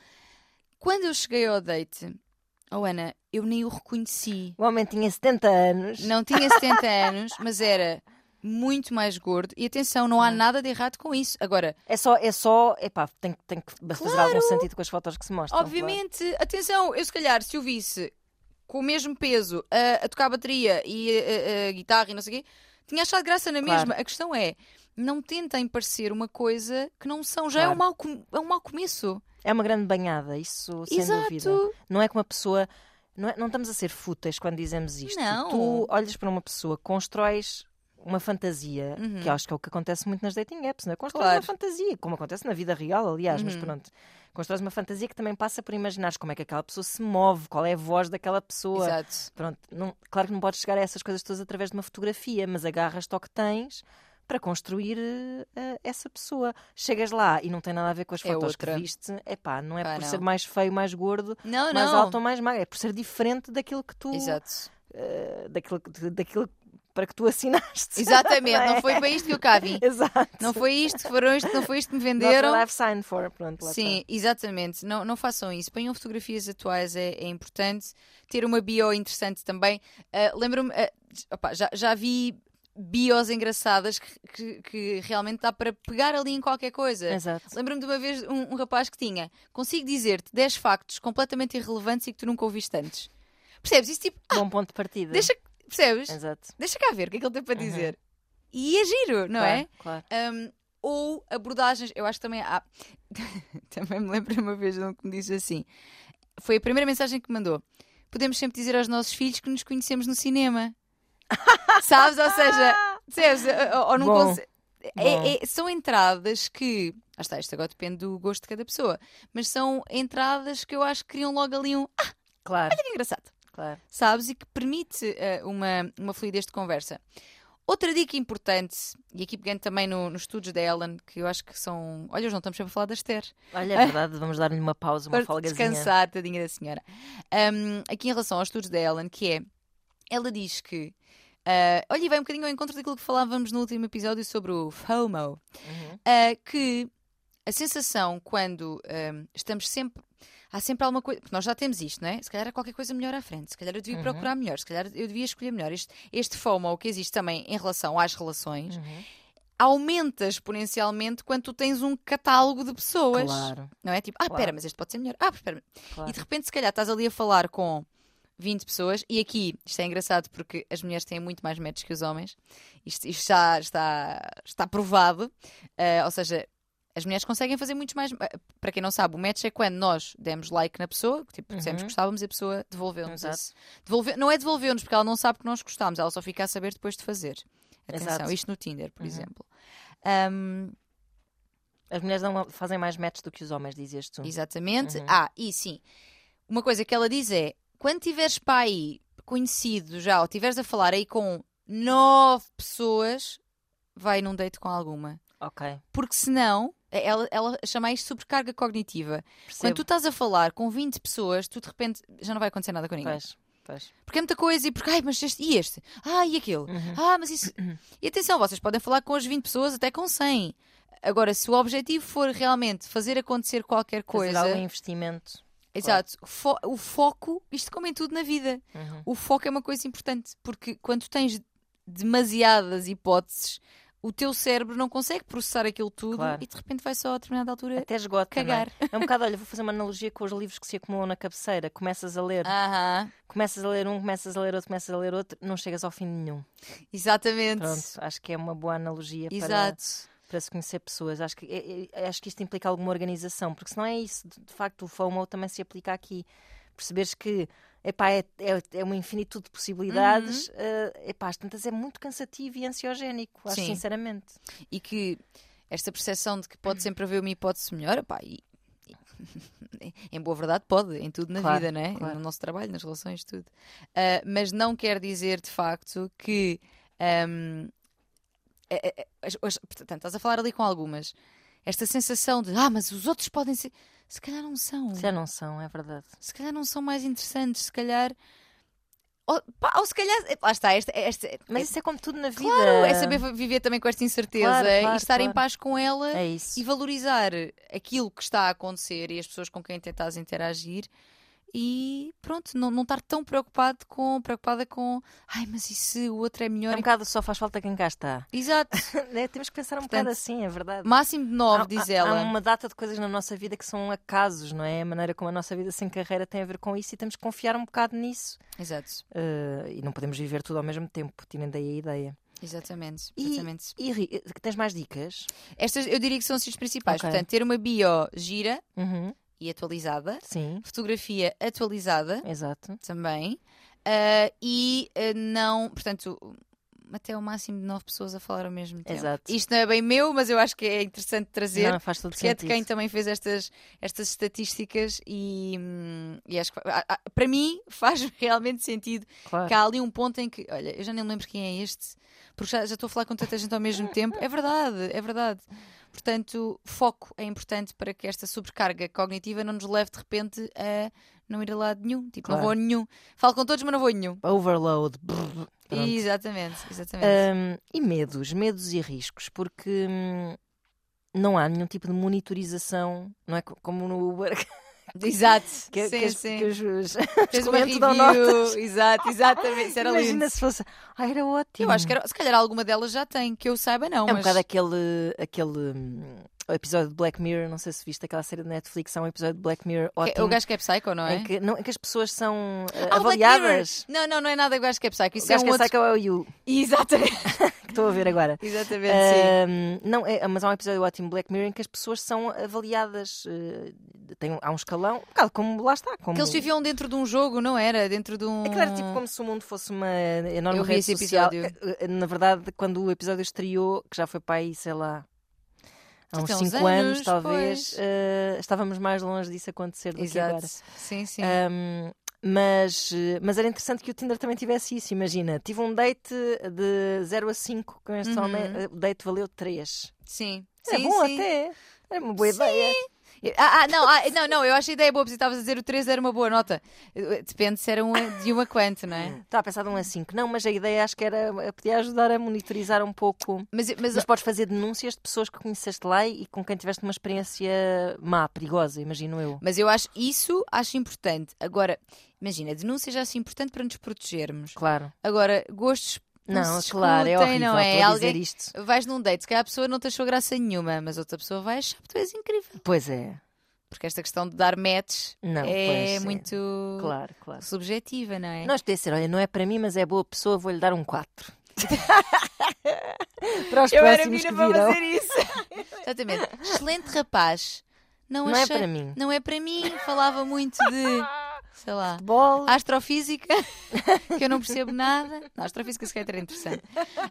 Quando eu cheguei ao date, oh Ana, eu nem o reconheci. O homem tinha 70 anos. Não tinha 70 [laughs] anos, mas era muito mais gordo. E atenção, não há nada de errado com isso. Agora, É só, é só, epá, tem, que- tem que fazer algum sentido com as fotos que se mostram. Obviamente, atenção, eu se calhar se o visse com o mesmo peso a, a tocar bateria e a, a- a guitarra e não sei o quê, tinha achado graça na Claro. mesma. A questão é, não tentem parecer uma coisa que não são. Já é, um Claro. mau, é um mau começo. claro. É uma grande banhada, isso sem Exato. dúvida. Não é que uma pessoa. Não, é- não estamos a ser fúteis quando dizemos isto. Não. Tu olhas para uma pessoa, constróis uma fantasia, Uhum. que acho que é o que acontece muito nas dating apps, não é? Constróis Claro. uma fantasia, como acontece na vida real, aliás, mas Uhum. pronto. Constróis uma fantasia que também passa por imaginares como é que aquela pessoa se move, qual é a voz daquela pessoa. Exato. Pronto, não- claro que não podes chegar a essas coisas todas através de uma fotografia, mas agarras-te ao que tens para construir eh, essa pessoa. Chegas lá e não tem nada a ver com as É fotos outra. que viste, epá, não é Pá, por não. ser mais feio, mais gordo, Não, mais não. alto ou mais magro, é por ser diferente daquilo que tu Exato. eh, daquilo, daquilo para que tu assinaste. Exatamente, não é? foi [laughs] para isto que eu cá vim. Exato. Não foi isto que foram isto, não foi isto que me Not venderam. what I've signed for. Pronto, Sim, exatamente. Não, não façam isso. Ponham fotografias atuais, é, é importante. Ter uma bio interessante também. Ah, Lembro-me, ah, opá, já, já vi bios engraçadas que, que, que realmente dá para pegar ali em qualquer coisa. Lembro-me de uma vez um, um rapaz que tinha consigo dizer-te 10 factos completamente irrelevantes e que tu nunca ouviste antes. Percebes? Isso tipo, Bom ponto de partida. deixa, percebes? Exato. Deixa cá ver o que é que ele tem para Uhum. dizer. E é giro, não claro, é? Claro. Um, ou abordagens, eu acho que também há. [laughs] também me lembro uma vez de um que me disse assim: foi a primeira mensagem que mandou. Podemos sempre dizer aos nossos filhos que nos conhecemos no cinema. [laughs] Sabes? Ou seja, percebes? Ou, ou num Bom, conce- é- é- são entradas que. Ah, está, isto agora depende do gosto de cada pessoa. Mas são entradas que eu acho que criam logo ali um. Ah, Claro, que engraçado claro. sabes? E que permite eh, uma, uma fluidez de conversa. Outra dica importante, e aqui pegando também no- nos estudos da Ellen, que eu acho que são. Olha, hoje não estamos sempre a falar da Esther. Olha, é [laughs] verdade, vamos dar-lhe uma pausa, uma folgazinha. descansar, tadinha da senhora. Um, aqui em relação aos estudos da Ellen, que é. Ela diz que. ah, olha, e vai um bocadinho ao encontro daquilo que falávamos no último episódio sobre o FOMO. Uhum. ah, que a sensação quando ah, estamos sempre. Há sempre alguma coisa. Porque nós já temos isto, não é? Se calhar há qualquer coisa melhor à frente. Se calhar eu devia Uhum. procurar melhor. Se calhar eu devia escolher melhor. Este, este FOMO que existe também em relação às relações Uhum. aumenta exponencialmente quando tu tens um catálogo de pessoas. Claro, Não é? Tipo, ah, Claro. espera, mas este pode ser melhor. Ah, espera. claro. E de repente, se calhar, estás ali a falar com 20 pessoas, e aqui isto é engraçado porque as mulheres têm muito mais matches que os homens, isto, isto já está, está provado, Ah, ou seja, as mulheres conseguem fazer muitos mais. ah, Para quem não sabe, o match é quando nós demos like na pessoa, tipo, dissemos que Uhum. gostávamos e a pessoa devolveu-nos. Não é devolveu-nos porque ela não sabe que nós gostámos, ela só fica a saber depois de fazer. Atenção, Exato. isto no Tinder, por Uhum. exemplo. Ahm, As mulheres dão- fazem mais matches do que os homens, dizias tu. Exatamente. Uhum. Ah, e sim, uma coisa que ela diz é: quando tiveres para aí conhecido já, ou estiveres a falar aí com nove pessoas, vai num date com alguma. Ok, Porque senão, ela, ela chama isto sobrecarga cognitiva. Quando percebo. tu estás a falar com 20 pessoas, tu de repente já não vai acontecer nada com ninguém. Pois. Pois. Porque é muita coisa e porque, ai, mas este e este, ah, e aquele, Uhum. ah, mas isso. E atenção, vocês podem falar com as 20 pessoas, até com 100. Agora, se o objetivo for realmente fazer acontecer qualquer Fazer coisa. algum investimento. Exato, fo- o foco, isto como em tudo na vida, Uhum. o foco é uma coisa importante, porque quando tens demasiadas hipóteses, o teu cérebro não consegue processar aquilo tudo Claro. e de repente vai só a determinada altura Até esgota, é? cagar. É um bocado, olha, vou fazer uma analogia com os livros que se acumulam na cabeceira. Começas a ler, Aham, começas a ler um, começas a ler outro, começas a ler outro, não chegas ao fim de nenhum. exatamente. Pronto, acho que é uma boa analogia para, Exato. para se conhecer pessoas. Acho que, é- é- acho que isto implica alguma organização, porque se não é isso, de facto, o FOMO também se aplica aqui. Perceberes que epá, é, é, é uma infinitude de possibilidades, eh, epá, às tantas é muito cansativo e ansiogénico, acho Sim. sinceramente. E que esta percepção de que pode sempre haver uma hipótese melhor, pá, e, e- [laughs] em boa verdade pode, em tudo na Claro, vida, né? claro. No nosso trabalho, nas relações, tudo. Ah, mas não quer dizer de facto que. ahm, é- é- é- as- portanto, estás a falar ali com algumas. Esta sensação de, ah, mas os outros podem ser. Se calhar não são. Já não são, é verdade. Se calhar não são mais interessantes, se calhar. Ou, pá, ou se calhar. Lá está, esta, esta, Mas isso é como tudo na vida. Claro, é saber viver também com esta incerteza Claro, claro, e estar em claro. paz com ela É e valorizar aquilo que está a acontecer e as pessoas com quem tentas interagir e pronto, não, não estar tão preocupado com, preocupada com ai, mas e se o outro é É melhor? um bocado só faz falta quem cá está. Exato, Né? [laughs] Temos que pensar um Portanto, bocado assim, é verdade. máximo de nove, Há- diz há, ela. Há uma data de coisas na nossa vida que são acasos, não é? A maneira como a nossa vida sem carreira tem a ver com isso e temos que confiar um bocado nisso. Exato, Eh, e não podemos viver tudo ao mesmo tempo, tirando daí a ideia. exatamente, E- exatamente. E Ri- eh, tens mais dicas? Estas eu diria que são as principais. Ok. Portanto, ter uma bio gira Uhum. E atualizada, Sim, fotografia atualizada. exato. também. Ah, e ah, não, portanto, até o máximo de nove pessoas a falar ao mesmo tempo. Exato. Isto não é bem meu, mas eu acho que é interessante trazer. Não, faz todo Porque é de sentido. quem também fez estas, estas estatísticas e, hum, e acho que para mim faz [laughs] realmente sentido Claro. que há ali um ponto em que, olha, eu já nem lembro quem é este, porque já, já estou a falar com tanta gente ao mesmo tempo. É verdade, é verdade. Portanto, foco é importante para que esta sobrecarga cognitiva não nos leve de repente a não ir a lado nenhum. Tipo, não Claro. vou a nenhum. Falo com todos, mas não vou a nenhum. Overload. Brrr. Pronto. Exatamente, exatamente. Hum, e medos, medos e riscos, porque hum, não há nenhum tipo de monitorização, não é co- como no Uber, [laughs] Exato. [laughs] que, sim, que, sim. que os, os, Fez [laughs] uma dão review. Exato, exatamente. Isso era Imagina lindo. se fosse. Ah, era ótimo. Eu acho que era, se calhar alguma delas já tem, que eu saiba não. É um mas... bocado aquele, aquele hum, episódio de Black Mirror, não sei se viste aquela série de Netflix, há um episódio de Black Mirror Que- ótimo. O gajo que é psycho, não é? em, que, não, em que as pessoas são Ah, o Black avaliadas. Não, não, não é nada o gajo que é psycho. Isso o gajo é um que é outro... psycho é o You, Exatamente. [laughs] que estou a ver agora. [laughs] Exatamente, sim. Ahm, não, é, mas há um episódio ótimo de Black Mirror em que as pessoas são avaliadas. eh, tem, há um escalão, um bocado como lá está. Como, Que eles viviam dentro de um jogo, não era? Dentro de um. Aquilo era tipo como se o mundo fosse uma enorme Eu rede esse social. episódio. Eh, Na verdade, quando o episódio estreou, que já foi para aí, sei lá, há uns tem uns 5 anos, talvez, eh, estávamos mais longe disso acontecer do que Exato. agora. Sim, sim. Ahm, mas, mas era interessante que o Tinder também tivesse isso. Imagina, tive um date de 0 a 5 com este Uhum. homem, eh, o date valeu 3. sim. É sim, bom sim. até. É uma boa ideia. Ah, ah, não, ah, não, não, eu acho a ideia boa, porque estavas a dizer o 3 era uma boa nota. Eh, Depende se era um, de uma quanto, não é? [laughs] Estava a pensar de um a 5. Não, mas a ideia acho que era eh, podia ajudar a monitorizar um pouco. Mas, mas, Mas podes fazer denúncias de pessoas que conheceste lá e com quem tiveste uma experiência má, perigosa, imagino eu. mas eu acho isso acho importante. Agora, imagina, denúncia já acho importante para nos protegermos. Claro. Agora, gostos. Não, se claro, é horrível. não é? Alguém- dizer isto. Vais num date, se calhar a pessoa não te achou graça nenhuma, mas outra pessoa vai achar que tu és incrível. Pois é. Porque esta questão de dar match Não, é é. muito Claro, claro. subjetiva, não é? Nós podia ser, olha, não é para mim, mas é boa pessoa, vou-lhe dar um 4. [laughs] para os Eu era mina para fazer isso. [laughs] Exatamente. Excelente rapaz. Não, Não é para mim. Não é para mim. Falava muito de, [laughs] sei lá, Bola. astrofísica, [laughs] que eu não percebo nada. Não, astrofísica se calhar era interessante.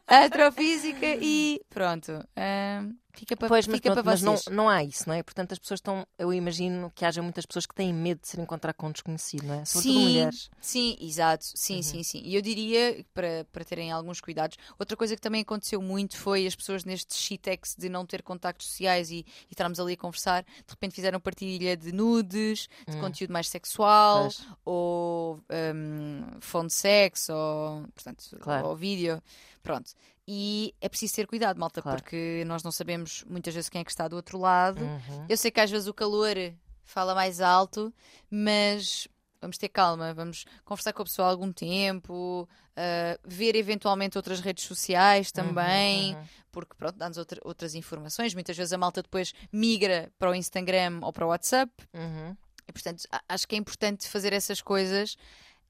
Astrofísica e pronto. Ahm, Fica para, Pois, mas, fica pronto, para mas não, vocês. não há isso, não é? Portanto, as pessoas estão. Eu imagino que haja muitas pessoas que têm medo de se encontrar com um desconhecido, não é? Sobretudo Sim. mulheres. Sim, exato. Uhum. Sim, sim, sim. E eu diria, para, para terem alguns cuidados, outra coisa que também aconteceu muito foi as pessoas neste shitex de não ter contactos sociais e, e estarmos ali a conversar, de repente fizeram partilha de nudes, de Hum. conteúdo mais sexual, Pois. ou um, phone sex, ou, portanto, Claro. ou vídeo. Pronto. E é preciso ter cuidado, malta, Claro. porque nós não sabemos muitas vezes quem é que está do outro lado. Uhum. Eu sei que às vezes o calor fala mais alto, mas vamos ter calma, vamos conversar com a pessoa há algum tempo, uh, ver eventualmente outras redes sociais também, Uhum, uhum. porque pronto, dá-nos outra- outras informações. Muitas vezes a malta depois migra para o Instagram ou para o WhatsApp, Uhum. e portanto acho que é importante fazer essas coisas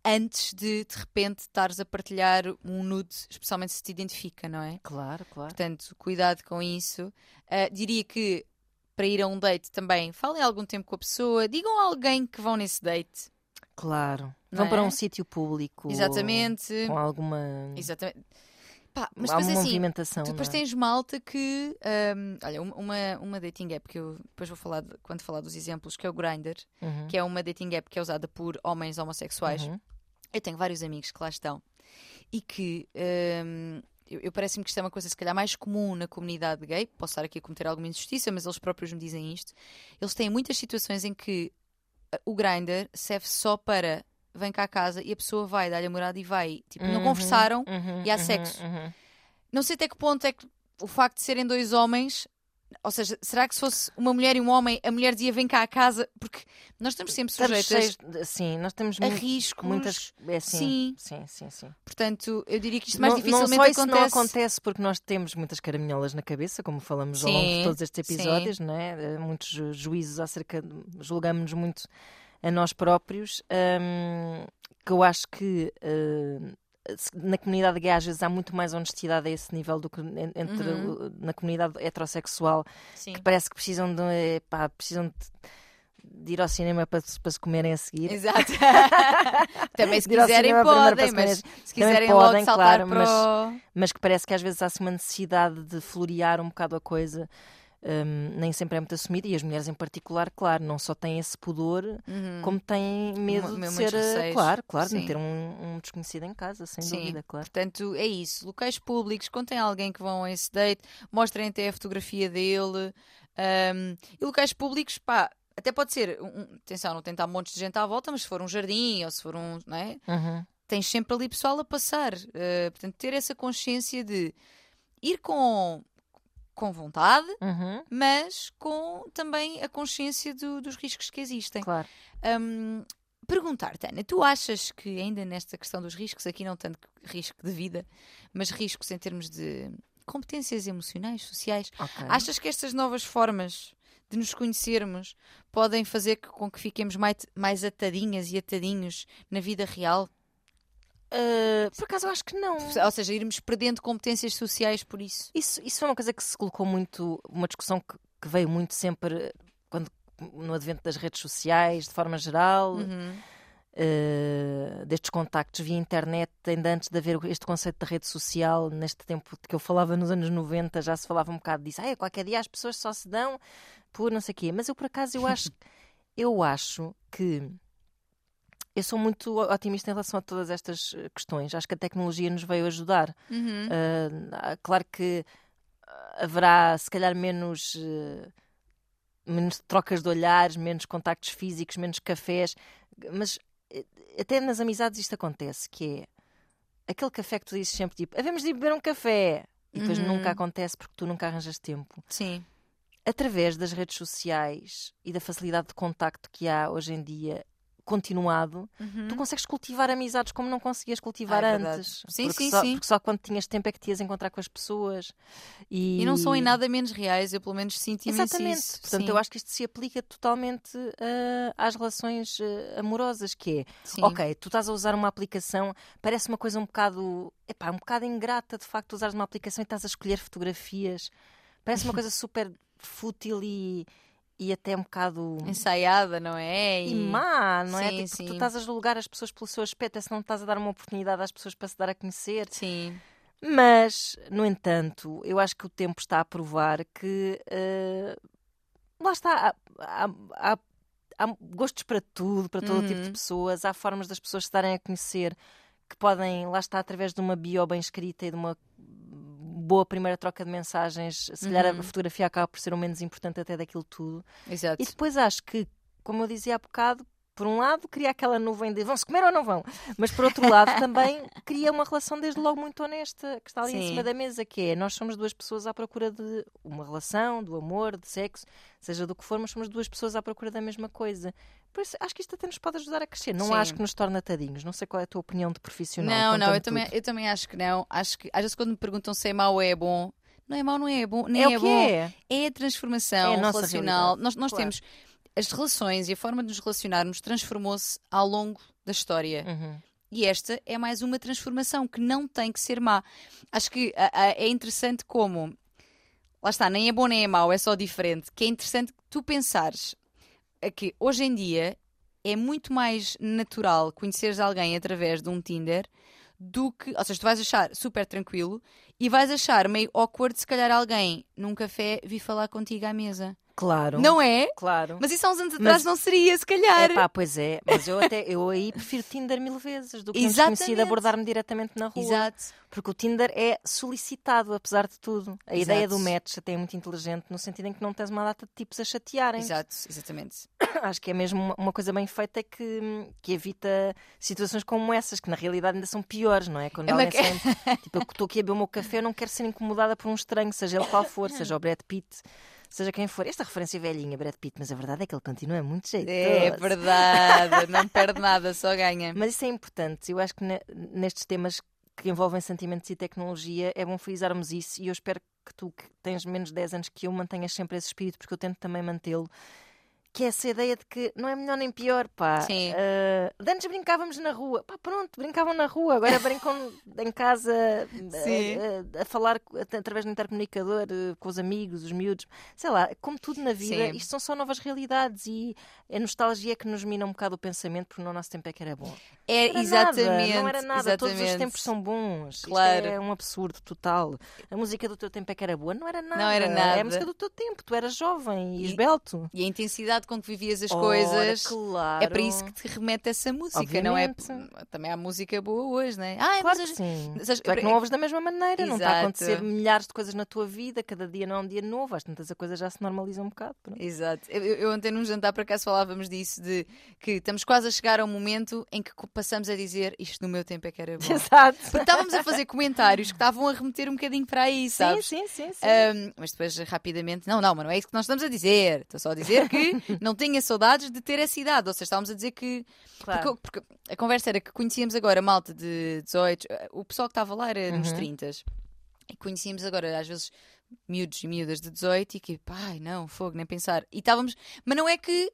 antes de de repente estares a partilhar um nude, especialmente se te identifica, não é? Claro, claro. Portanto, cuidado com isso. Uh, diria que para ir a um date também, falem algum tempo com a pessoa, digam a alguém que vão nesse date. Claro. Não Vão para é? um sítio público. Exatamente. Com alguma. Exatamente. Pá, mas depois uma assim, movimentação. tu depois é? tens malta que. um, olha, um- uma, uma dating app que eu depois vou falar de- quando falar dos exemplos, que é o Grindr, Uhum. que é uma dating app que é usada por homens homossexuais. Uhum. Eu tenho vários amigos que lá estão e que hum, eu, eu parece-me que isto é uma coisa se calhar mais comum na comunidade gay. Posso estar aqui a cometer alguma injustiça, mas eles próprios me dizem isto. Eles têm muitas situações em que uh, o grinder serve só para vem cá a casa e a pessoa vai dar-lhe a morada e vai. Tipo, não Uhum, conversaram uhum, e há uhum, sexo. uhum. Não sei até que ponto é que o facto de serem dois homens. Ou seja, será que se fosse uma mulher e um homem, a mulher dizia vem cá a casa? Porque nós estamos sempre Estamos sujeitas cheios Sim, nós temos a riscos. muitas. É, sim, Sim. sim, sim, sim. Portanto, eu diria que isto mais não, dificilmente não só isso acontece. não acontece porque nós temos muitas caraminholas na cabeça, como falamos ao longo de Sim, todos estes sim. episódios, não é? Eh, Muitos ju- juízos acerca. de- julgamos-nos muito a nós próprios, hum, que eu acho que. se- na comunidade gay às vezes há muito mais honestidade a esse nível do que en- entre Uhum. na comunidade heterossexual Sim. que parece que precisam de pá, precisam de, de ir ao cinema para, se- para se comerem a seguir Exato. [laughs] Também se quiserem podem, mas se quiserem podem, logo saltar claro, para o... mas que parece que às vezes há-se uma necessidade de florear um bocado a coisa, hum, nem sempre é muito assumida, e as mulheres em particular, claro, não só têm esse pudor, Uhum. como têm medo de ser, eh, receios. claro, claro, de Sim. ter um, um desconhecido em casa, sem Sim. dúvida, claro. Portanto, é isso. Locais públicos, contem alguém que vão a esse date, mostrem até a fotografia dele. Um, e locais públicos, pá, até pode ser, um, um- atenção, não tem de estar montes de gente à volta, mas se for um jardim ou se for um, não é? Uhum. Tens sempre ali pessoal a passar. Uh, portanto, ter essa consciência de ir com, com vontade, Uhum. mas com também a consciência do- dos riscos que existem. Claro. Hum, Perguntar-te, Ana, tu achas que ainda nesta questão dos riscos, aqui não tanto risco de vida, mas riscos em termos de competências emocionais, sociais, Ok. achas que estas novas formas de nos conhecermos podem fazer com que fiquemos mais, mais atadinhas e atadinhos na vida real? Eh, por acaso eu acho que não. Ou seja, irmos perdendo competências sociais por isso? Isso, isso foi uma coisa que se colocou muito, uma discussão que, que veio muito sempre quando, no advento das redes sociais, de forma geral, Uhum. eh, destes contactos via internet, ainda antes de haver este conceito de rede social, neste tempo que eu falava nos anos 90, já se falava um bocado disso. Ah, qualquer dia as pessoas só se dão por não sei o quê. Mas eu, por acaso, eu acho, [laughs] eu acho que eu sou muito otimista em relação a todas estas eh, questões. Acho que a tecnologia nos veio ajudar. Uhum. Ah, claro que ah, haverá, se calhar, menos, eh, menos trocas de olhares, menos contactos físicos, menos cafés, mas eh, até nas amizades isto acontece, que é aquele café que tu dizes sempre, tipo, havemos de beber um café, e depois Uhum. nunca acontece porque tu nunca arranjas tempo. Sim. Através das redes sociais e da facilidade de contacto que há hoje em dia, continuado, Uhum. tu consegues cultivar amizades como não conseguias cultivar Ah, é antes. Sim, porque sim, só, sim. Porque só quando tinhas tempo é que te ias encontrar com as pessoas. E, E não são em nada menos reais, eu pelo menos imenso Exatamente. isso. Portanto, Sim. eu acho que isto se aplica totalmente ah, às relações ah, amorosas, que é, Sim. ok, tu estás a usar uma aplicação, parece uma coisa um bocado, epá, um bocado ingrata de facto usares uma aplicação e estás a escolher fotografias. Parece uma [laughs] coisa super fútil e, e até um bocado Ensaiada, não é? e má, não é? Sim, Tipo, sim. tu estás a julgar as pessoas pelo seu aspecto, é se não estás a dar uma oportunidade às pessoas para se dar a conhecer. Sim. Mas, no entanto, eu acho que o tempo está a provar que uh, lá está, há, há, há, gostos para tudo, para todo uhum. tipo de uhum. pessoas, há formas das pessoas estarem a conhecer que podem, lá está, através de uma bio bem escrita e de uma boa primeira troca de mensagens, se calhar uhum. a fotografia acaba por ser o menos importante até daquilo tudo. Exato. E depois acho que, como eu dizia há bocado, por um lado, cria aquela nuvem de vão-se comer ou não vão, mas por outro lado [laughs] também cria uma relação desde logo muito honesta que está ali Sim. em cima da mesa, que é nós somos duas pessoas à procura de uma relação, do amor, de sexo, seja do que for, mas somos duas pessoas à procura da mesma coisa. Por isso, acho que isto até nos pode ajudar a crescer. Não Sim. acho que nos torna tadinhos. Não sei qual é a tua opinião de profissional. Não, não, eu também, eu também acho que não. Acho que às vezes quando me perguntam se é mau ou é bom, não é mau, não é bom, nem é, é bom. É. é a transformação é a relacional. Nós, nós claro. temos as relações e a forma de nos relacionarmos transformou-se ao longo da história. Uhum. E esta é mais uma transformação que não tem que ser má. Acho que a, a, é interessante como. Lá está, nem é bom nem é mau, é só diferente. Que é interessante tu pensares que hoje em dia é muito mais natural conheceres alguém através de um Tinder do que. Ou seja, tu vais achar super tranquilo e vais achar meio awkward se calhar alguém num café vir falar contigo à mesa. Claro. Não é? Claro. Mas isso há uns anos atrás mas, não seria, se calhar. É pá, pois é. Mas eu até eu aí prefiro Tinder mil vezes do que um desconhecido abordar-me diretamente na rua. Exato. Porque o Tinder é solicitado, apesar de tudo. A Exato. ideia do match até é muito inteligente, no sentido em que não tens uma data de tipos a chatearem. Exato, exatamente. [coughs] Acho que é mesmo uma coisa bem feita que, que evita situações como essas, que na realidade ainda são piores, não é? Quando é alguém que... sente, tipo, eu estou aqui a beber o meu café, eu não quero ser incomodada por um estranho, seja ele qual for, [coughs] seja o Brad Pitt seja quem for. Esta referência velhinha, Brad Pitt, mas a verdade é que ele continua muito jeitoso. É verdade, não perde nada, só ganha. Mas isso é importante. Eu acho que nestes temas que envolvem sentimentos e tecnologia é bom frisarmos isso e eu espero que tu, que tens menos de 10 anos que eu, mantenhas sempre esse espírito, porque eu tento também mantê-lo que é essa ideia de que não é melhor nem pior, pá. Sim. Uh, antes brincávamos na rua, pá, pronto, brincavam na rua, agora brincam [laughs] em casa a, a, a, falar através do intercomunicador com os amigos, os miúdos, sei lá, como tudo na vida, Sim. isto são só novas realidades e a nostalgia que nos mina um bocado o pensamento, porque no nosso tempo é que era bom. É, era exatamente. Nada, não era nada, exatamente. todos os tempos são bons. Claro. Isto é um absurdo total. A música do teu tempo é que era boa, não era nada. Não era nada. É a música do teu tempo, tu eras jovem e, e esbelto. E a intensidade com que vivias as Ora, coisas. Claro. É para isso que te remete essa música, Obviamente. não é? Também há música boa hoje, não é? Ah, claro mas sim. Sabes, tu é que não ouves da mesma maneira, Exato. não está a acontecer milhares de coisas na tua vida, cada dia não é um dia novo, às tantas a coisa já se normaliza um bocado. Pronto. Exato. Eu, eu ontem num jantar por acaso falávamos disso, de que estamos quase a chegar ao momento em que passamos a dizer isto no meu tempo é que era [laughs] bom. Exato. Porque estávamos a fazer comentários que estavam a remeter um bocadinho para aí, sabes? Sim, sim, sim. sim. Um, mas depois rapidamente, não, não, mas não é isso que nós estamos a dizer. Estou só a dizer que [laughs] [laughs] não tenha saudades de ter essa idade. Ou seja, estávamos a dizer que. Claro. Porque, porque, a conversa era que conhecíamos agora malta de 18. O pessoal que estava lá era uhum. nos 30 e conhecíamos agora, às vezes, miúdos e miúdas de 18 e que, pai, não, fogo, nem pensar. E estávamos. Mas não é que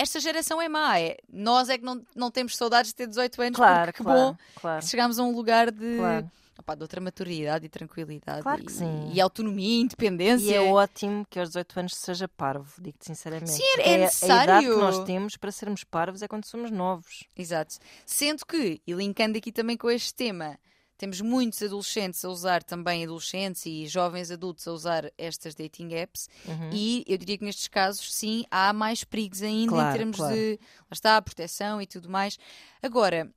esta geração é má, é, nós é que não, não temos saudades de ter 18 anos, claro, porque claro, bom claro. chegámos a um lugar de. Claro Opa, de outra maturidade e tranquilidade claro que e, sim. e autonomia e independência. E é ótimo que aos 18 anos seja parvo, digo-te sinceramente. Sim, é, é necessário. A idade que nós temos para sermos parvos é quando somos novos. Exato. Sendo que, e linkando aqui também com este tema, temos muitos adolescentes a usar também adolescentes e jovens adultos a usar estas dating apps uhum. e eu diria que nestes casos sim há mais perigos ainda claro, em termos claro. de lá está, proteção e tudo mais. Agora,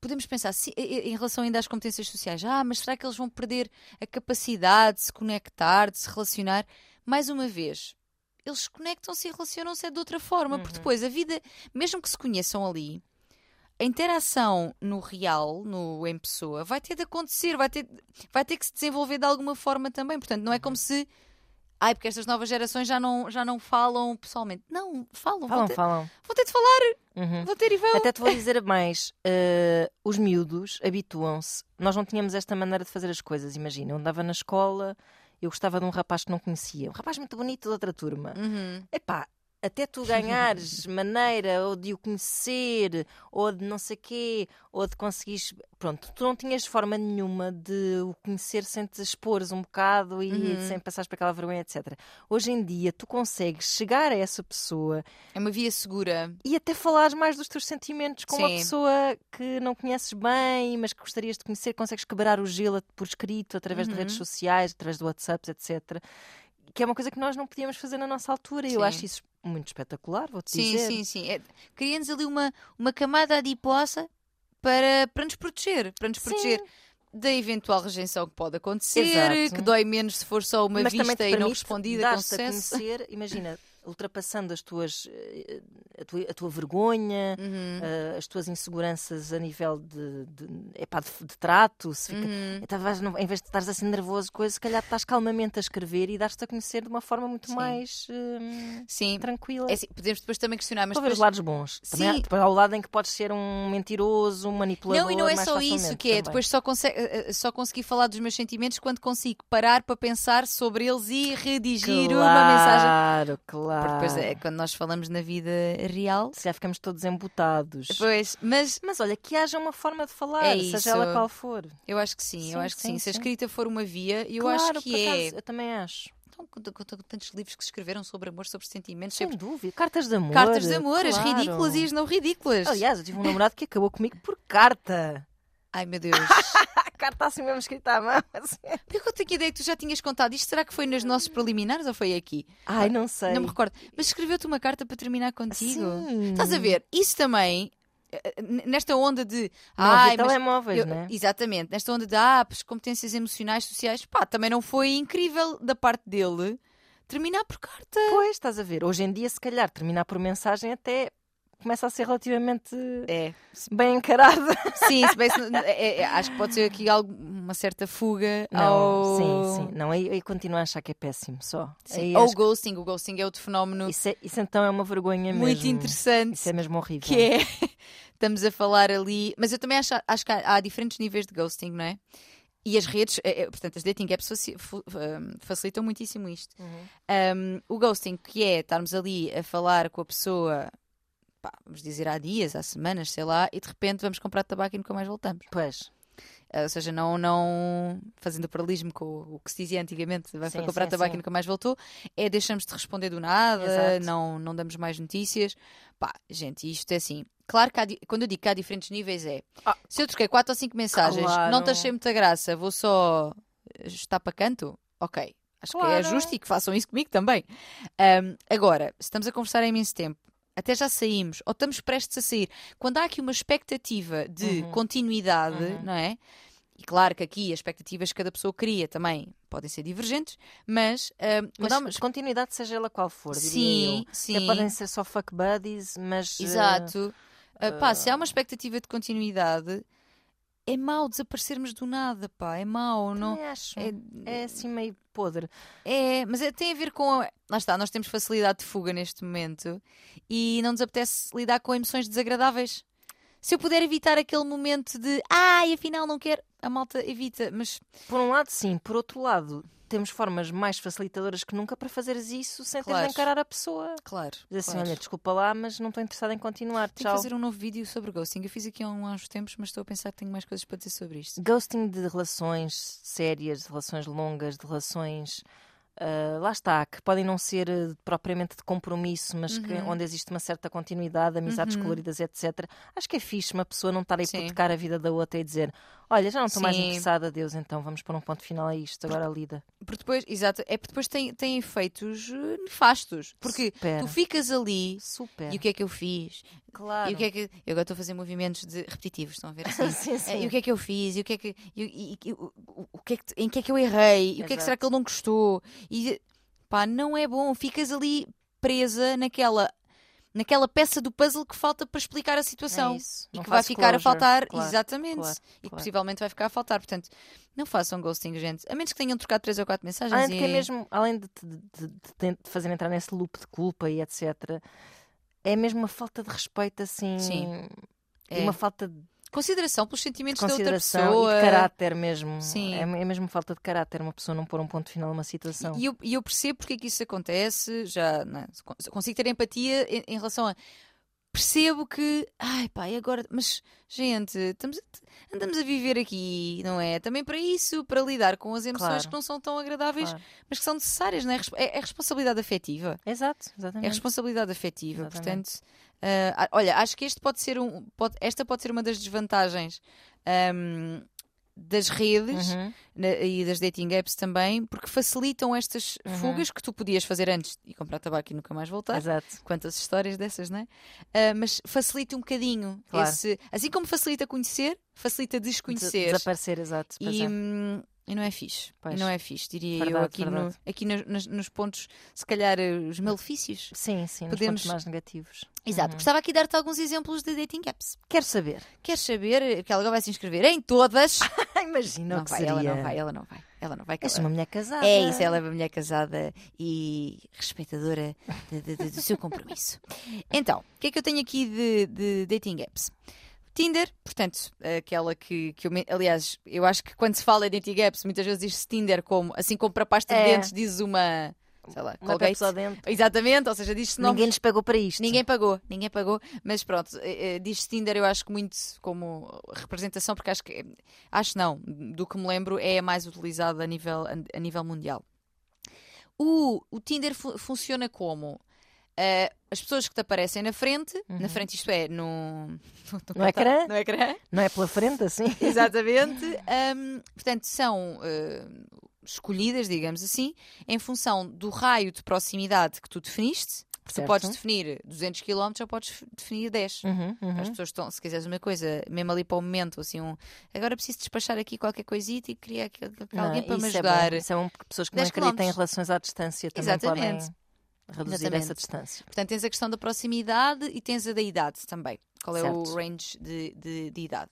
podemos pensar se, em relação ainda às competências sociais, ah, mas será que eles vão perder a capacidade de se conectar, de se relacionar? Mais uma vez, eles conectam-se e relacionam-se é de outra forma, uhum. porque depois a vida, mesmo que se conheçam ali, a interação no real, no em pessoa, vai ter de acontecer, vai ter, vai ter que se desenvolver de alguma forma também. Portanto, não é como se ai, porque estas novas gerações já não, já não falam pessoalmente. Não, falam, falam. Vão ter, falam. Vão ter de falar. Uhum. Vão ter e vão. Até te vou dizer mais: uh, os miúdos habituam-se. Nós não tínhamos esta maneira de fazer as coisas, imagina. Eu andava na escola, eu gostava de um rapaz que não conhecia. Um rapaz muito bonito da outra turma. Uhum. Epá, até tu ganhares [laughs] maneira ou de o conhecer, ou de não sei quê, ou de conseguires. Pronto, tu não tinhas forma nenhuma de o conhecer sem te expores um bocado e Uhum. sem passares por aquela vergonha, etc. Hoje em dia, tu consegues chegar a essa pessoa É uma via segura. e até falares mais dos teus sentimentos com uma Sim. pessoa que não conheces bem, mas que gostarias de conhecer, consegues quebrar o gelo por escrito, através de Uhum. redes sociais, através de WhatsApps, etc. Que é uma coisa que nós não podíamos fazer na nossa altura e eu acho isso muito espetacular, vou-te Sim, dizer. sim, sim. É, Cria-nos ali uma, uma camada adiposa para, para nos proteger. Para nos Sim. proteger da eventual rejeição que pode acontecer, Exato. que dói menos se for só uma mas vista e não respondida com sucesso. conhecer, imagina, ultrapassando as tuas eh, a tua, a tua vergonha, Uhum. eh, as tuas inseguranças a nível de, de, epá, de, de trato, se fica, Uhum. Então, vais, não- em vez de estares assim nervoso, coisa, se calhar estás calmamente a escrever e dar-te a conhecer de uma forma muito Sim. mais hum, Sim. tranquila. É assim, podemos depois também questionar, mas Para ver os depois... lados bons. Também há, Sim. depois há o lado em que podes ser um mentiroso, um manipulador. Não, e não é só isso, que é também. depois só, conse- eh, só conseguir falar dos meus sentimentos quando consigo parar para pensar sobre eles e redigir uma mensagem. Claro, claro. Porque depois é quando nós falamos na vida real. Se já ficamos todos embutados. Pois, mas Mas olha, que haja uma forma de falar, É seja isso. ela qual for. eu acho que sim, Sim, eu acho que sim. sim, Se a escrita for uma via, eu claro, acho por que é. acaso, eu também acho. Então, tantos livros que se escreveram sobre amor, sobre sentimentos, Sem sobre dúvida. Cartas de amor. cartas de amor, as claro. ridículas e as não ridículas. Aliás, eu tive um namorado que acabou comigo por carta. Ai meu Deus. [laughs] Carta assim mesmo escrita à mão. [laughs] assim. Porque eu tenho a ideia que tu já tinhas contado isto. Será que foi nos nossos preliminares ou foi aqui? Ai, não sei. Não me recordo. Mas escreveu-te uma carta para terminar contigo. Sim. Estás a ver? Isso também, eh, n- nesta onda de. Não Ai, mas telemóveis, eu- né? Exatamente, nesta onda de ah, competências emocionais, sociais, pá, também não foi incrível da parte dele terminar por carta. Pois, estás a ver. Hoje em dia, se calhar, terminar por mensagem até começa a ser relativamente É, bem encarada. [laughs] sim, se bem, se- é- é- acho que pode ser aqui algo, uma certa fuga Não, ao. sim, sim. Não, aí, aí continuo a achar que é péssimo, só. Sim. Ou o acho ghosting. O ghosting é outro fenómeno Isso, é- isso então é uma vergonha muito mesmo. interessante. Isso é mesmo horrível. que é [laughs] estamos a falar ali, mas eu também acho, acho que há, há diferentes níveis de ghosting, não é? E as redes, eh, eh, portanto, as dating apps facilitam muitíssimo isto. Uhum. Um, o ghosting, que é estarmos ali a falar com a pessoa, pá, vamos dizer há dias, há semanas, sei lá, e de repente vamos comprar tabaco e nunca mais voltamos. Pois. Uh, ou seja, não, não fazendo paralelismo com o, que se dizia antigamente, vai Sim, comprar sim, tabaco sim. e nunca mais voltou, é deixamos de responder do nada, Exato. não, não damos mais notícias. Pá, gente, isto é assim. Claro que há quando eu digo que há diferentes níveis é Ah. se eu troquei quatro ou cinco mensagens, Claro. não te achei muita graça, vou só estar para canto, ok. Acho que é Claro. justo e que façam isso comigo também. Um, agora, se estamos a conversar há imenso tempo, até já saímos, ou estamos prestes a sair, quando há aqui uma expectativa de Uhum. continuidade, Uhum. não é? E claro que aqui as expectativas que cada pessoa cria também podem ser divergentes, mas quando Mas uma... continuidade, seja ela qual for, diria Sim, eu. sim. Até podem ser só fuck buddies, mas. eh, Exato. Ah, pá, se há uma expectativa de continuidade, é mau desaparecermos do nada, pá, é mau. Não... Acho. É, É assim meio podre. é, mas é- tem a ver com. a- Lá está, nós temos facilidade de fuga neste momento e não nos apetece lidar com emoções desagradáveis. Se eu puder evitar aquele momento de ai, afinal não quero, a malta evita, mas Por um lado, sim. Por outro lado, temos formas mais facilitadoras que nunca para fazeres isso sem teres Claro. de encarar a pessoa. claro. Dizer assim, claro. olha, desculpa lá, mas não estou interessada em continuar. Tenho que Tchau. fazer um novo vídeo sobre ghosting. Eu fiz aqui há uns tempos, mas estou a pensar que tenho mais coisas para dizer sobre isto. Ghosting de relações sérias, de relações longas, de relações. Ah, lá está, que podem não ser eh, propriamente de compromisso, mas que, Uhum. onde existe uma certa continuidade, amizades Uhum. coloridas, etc. Acho que é fixe uma pessoa não estar a Sim. hipotecar a vida da outra e dizer: Olha, já não estou mais Sim. interessada, adeus, então vamos pôr um ponto final a isto, agora lida. Porque depois, exato, é porque depois tem, tem efeitos eh, nefastos. Porque Super. tu ficas ali Super. e o que é que eu fiz? Claro. E o que é que. Eu agora estou a fazer movimentos de repetitivos, estão a ver assim? [laughs] sim, sim. Eh, E o que é que eu fiz? E o que é que. E, e- e- o, o- o que é que em que é que eu errei? E o que é que será que ele não gostou? E pá, não é bom. Ficas ali presa naquela. Naquela peça do puzzle que falta para explicar a situação É isso. e que vai ficar a closure. faltar, Claro, exatamente, claro, e que claro. possivelmente vai ficar a faltar. Portanto, não façam ghosting, gente. A menos que tenham trocado três ou quatro mensagens. Além de que é e- mesmo, além de, te- de, de, de fazer entrar nesse loop de culpa e etc., é mesmo uma falta de respeito assim. Sim. E É. uma falta de consideração pelos sentimentos da outra Consideração pessoa. e de caráter mesmo. Sim. É, é mesmo falta de caráter uma pessoa não pôr um ponto final a uma situação. E eu, e eu percebo porque é que isso acontece, já não é? consigo ter empatia em, em relação a. Percebo que, ai pá, e agora, mas gente, estamos andamos a viver aqui, não é? Também para isso, para lidar com as emoções Claro. que não são tão agradáveis, Claro. mas que são necessárias, não é? É, é responsabilidade afetiva. Exato, É exatamente. responsabilidade afetiva, Exatamente. portanto, ah, olha, acho que este pode ser um, pode- esta pode ser uma das desvantagens ahm, das redes Uhum. na- e das dating apps também, porque facilitam estas Uhum. fugas que tu podias fazer antes e comprar tabaco e nunca mais voltar. Exato. Quantas histórias dessas, não é? Ah, mas facilita um bocadinho Claro. esse. Assim como facilita conhecer, facilita Des- desconhecer. Desaparecer, exato. E, é. E não é fixe. Pois. E não é fixe, diria eu, Verdade, aqui, no- aqui nos, nos- nos pontos, se calhar, eh, os malefícios. Sim, sim, nos podemos- pontos mais negativos. Exato. Uhum. Gostava aqui de dar-te alguns exemplos de dating apps. Quero saber. Queres saber que ela vai se inscrever em todas? [laughs] Imagina não o que vai, seria. ela não vai, ela não vai. Ela não vai. És ela- uma mulher casada. É isso, ela é uma mulher casada e respeitadora de- de- de- do seu compromisso. [laughs] Então, o que é que eu tenho aqui de, de dating apps? Tinder, portanto, aquela que, que eu, aliás, eu acho que quando se fala de dating apps, muitas vezes diz-se Tinder como, assim como para pasta de É. dentes diz uma, sei lá, Uma Colgate. Dente. Exatamente, ou seja, diz-se Ninguém nos pagou para isto. Ninguém pagou, ninguém pagou, mas pronto, eh, eh, diz Tinder eu acho que muito como representação, porque acho que, acho não, do que me lembro, é a mais utilizada a nível, a nível mundial. O, o Tinder fu- funciona como? Eh, as pessoas que te aparecem na frente, na frente isto é, no, [laughs] no, No ecrã? no ecrã, Não é pela frente, assim? [laughs] Exatamente. Hum, portanto, são eh, escolhidas, digamos assim, em função do raio de proximidade que tu definiste. Tu Certo. podes definir 200 km ou podes definir 10. Uhum, uhum. As pessoas estão, se quiseres uma coisa, mesmo ali para o momento, assim, um, agora preciso despachar aqui qualquer coisita e queria que, que Não, alguém para me isso ajudar. É bom. É porque pessoas que não 10 acreditam em relações à distância também Exatamente. podem reduzir Exatamente. essa distância. Portanto, tens a questão da proximidade e tens a da idade também. Qual é o Certo. range de, de- de idade?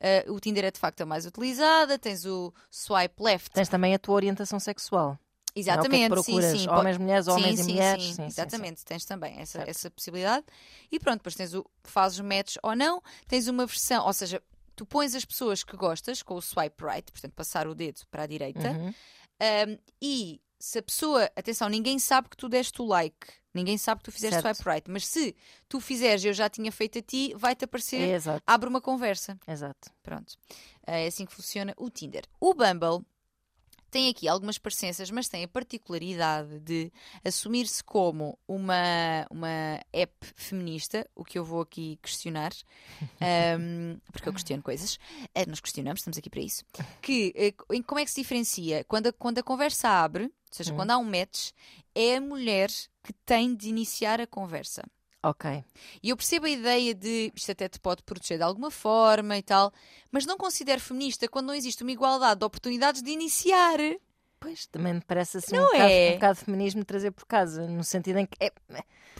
Eh, o Tinder é de facto a mais utilizada, tens o swipe left, Tens também a tua orientação sexual. Exatamente, não é o é sim, sim. Homens, mulheres, Sim, homens sim, e mulheres. sim, Sim, sim, sim. exatamente, tens também essa, Certo. essa possibilidade. E pronto, depois tens o fazes match ou não, tens uma versão, ou seja, tu pões as pessoas que gostas com o swipe right, portanto, passar o dedo para a direita, Uhum. um, e se a pessoa, atenção, ninguém sabe que tu deste o like, ninguém sabe que tu fizeste Certo. swipe right, mas se tu fizeres eu já tinha feito a ti, vai-te aparecer, exato, abre uma conversa. exato. Pronto. É assim que funciona o Tinder. O Bumble tem aqui algumas parecenças, mas tem a particularidade de assumir-se como uma, uma app feminista, o que eu vou aqui questionar, [laughs] ahm, porque eu questiono coisas. Eh, nós questionamos, estamos aqui para isso. Que, eh, como é que se diferencia? Quando a, quando a conversa abre, ou seja, Hum. quando há um match, é a mulher que tem de iniciar a conversa. Ok. E eu percebo a ideia de isto até te pode proteger de alguma forma e tal, mas não considero feminista quando não existe uma igualdade de oportunidades de iniciar. Pois, também me parece assim Não um, bocado, é? um bocado de feminismo trazer por casa, no sentido em que. É,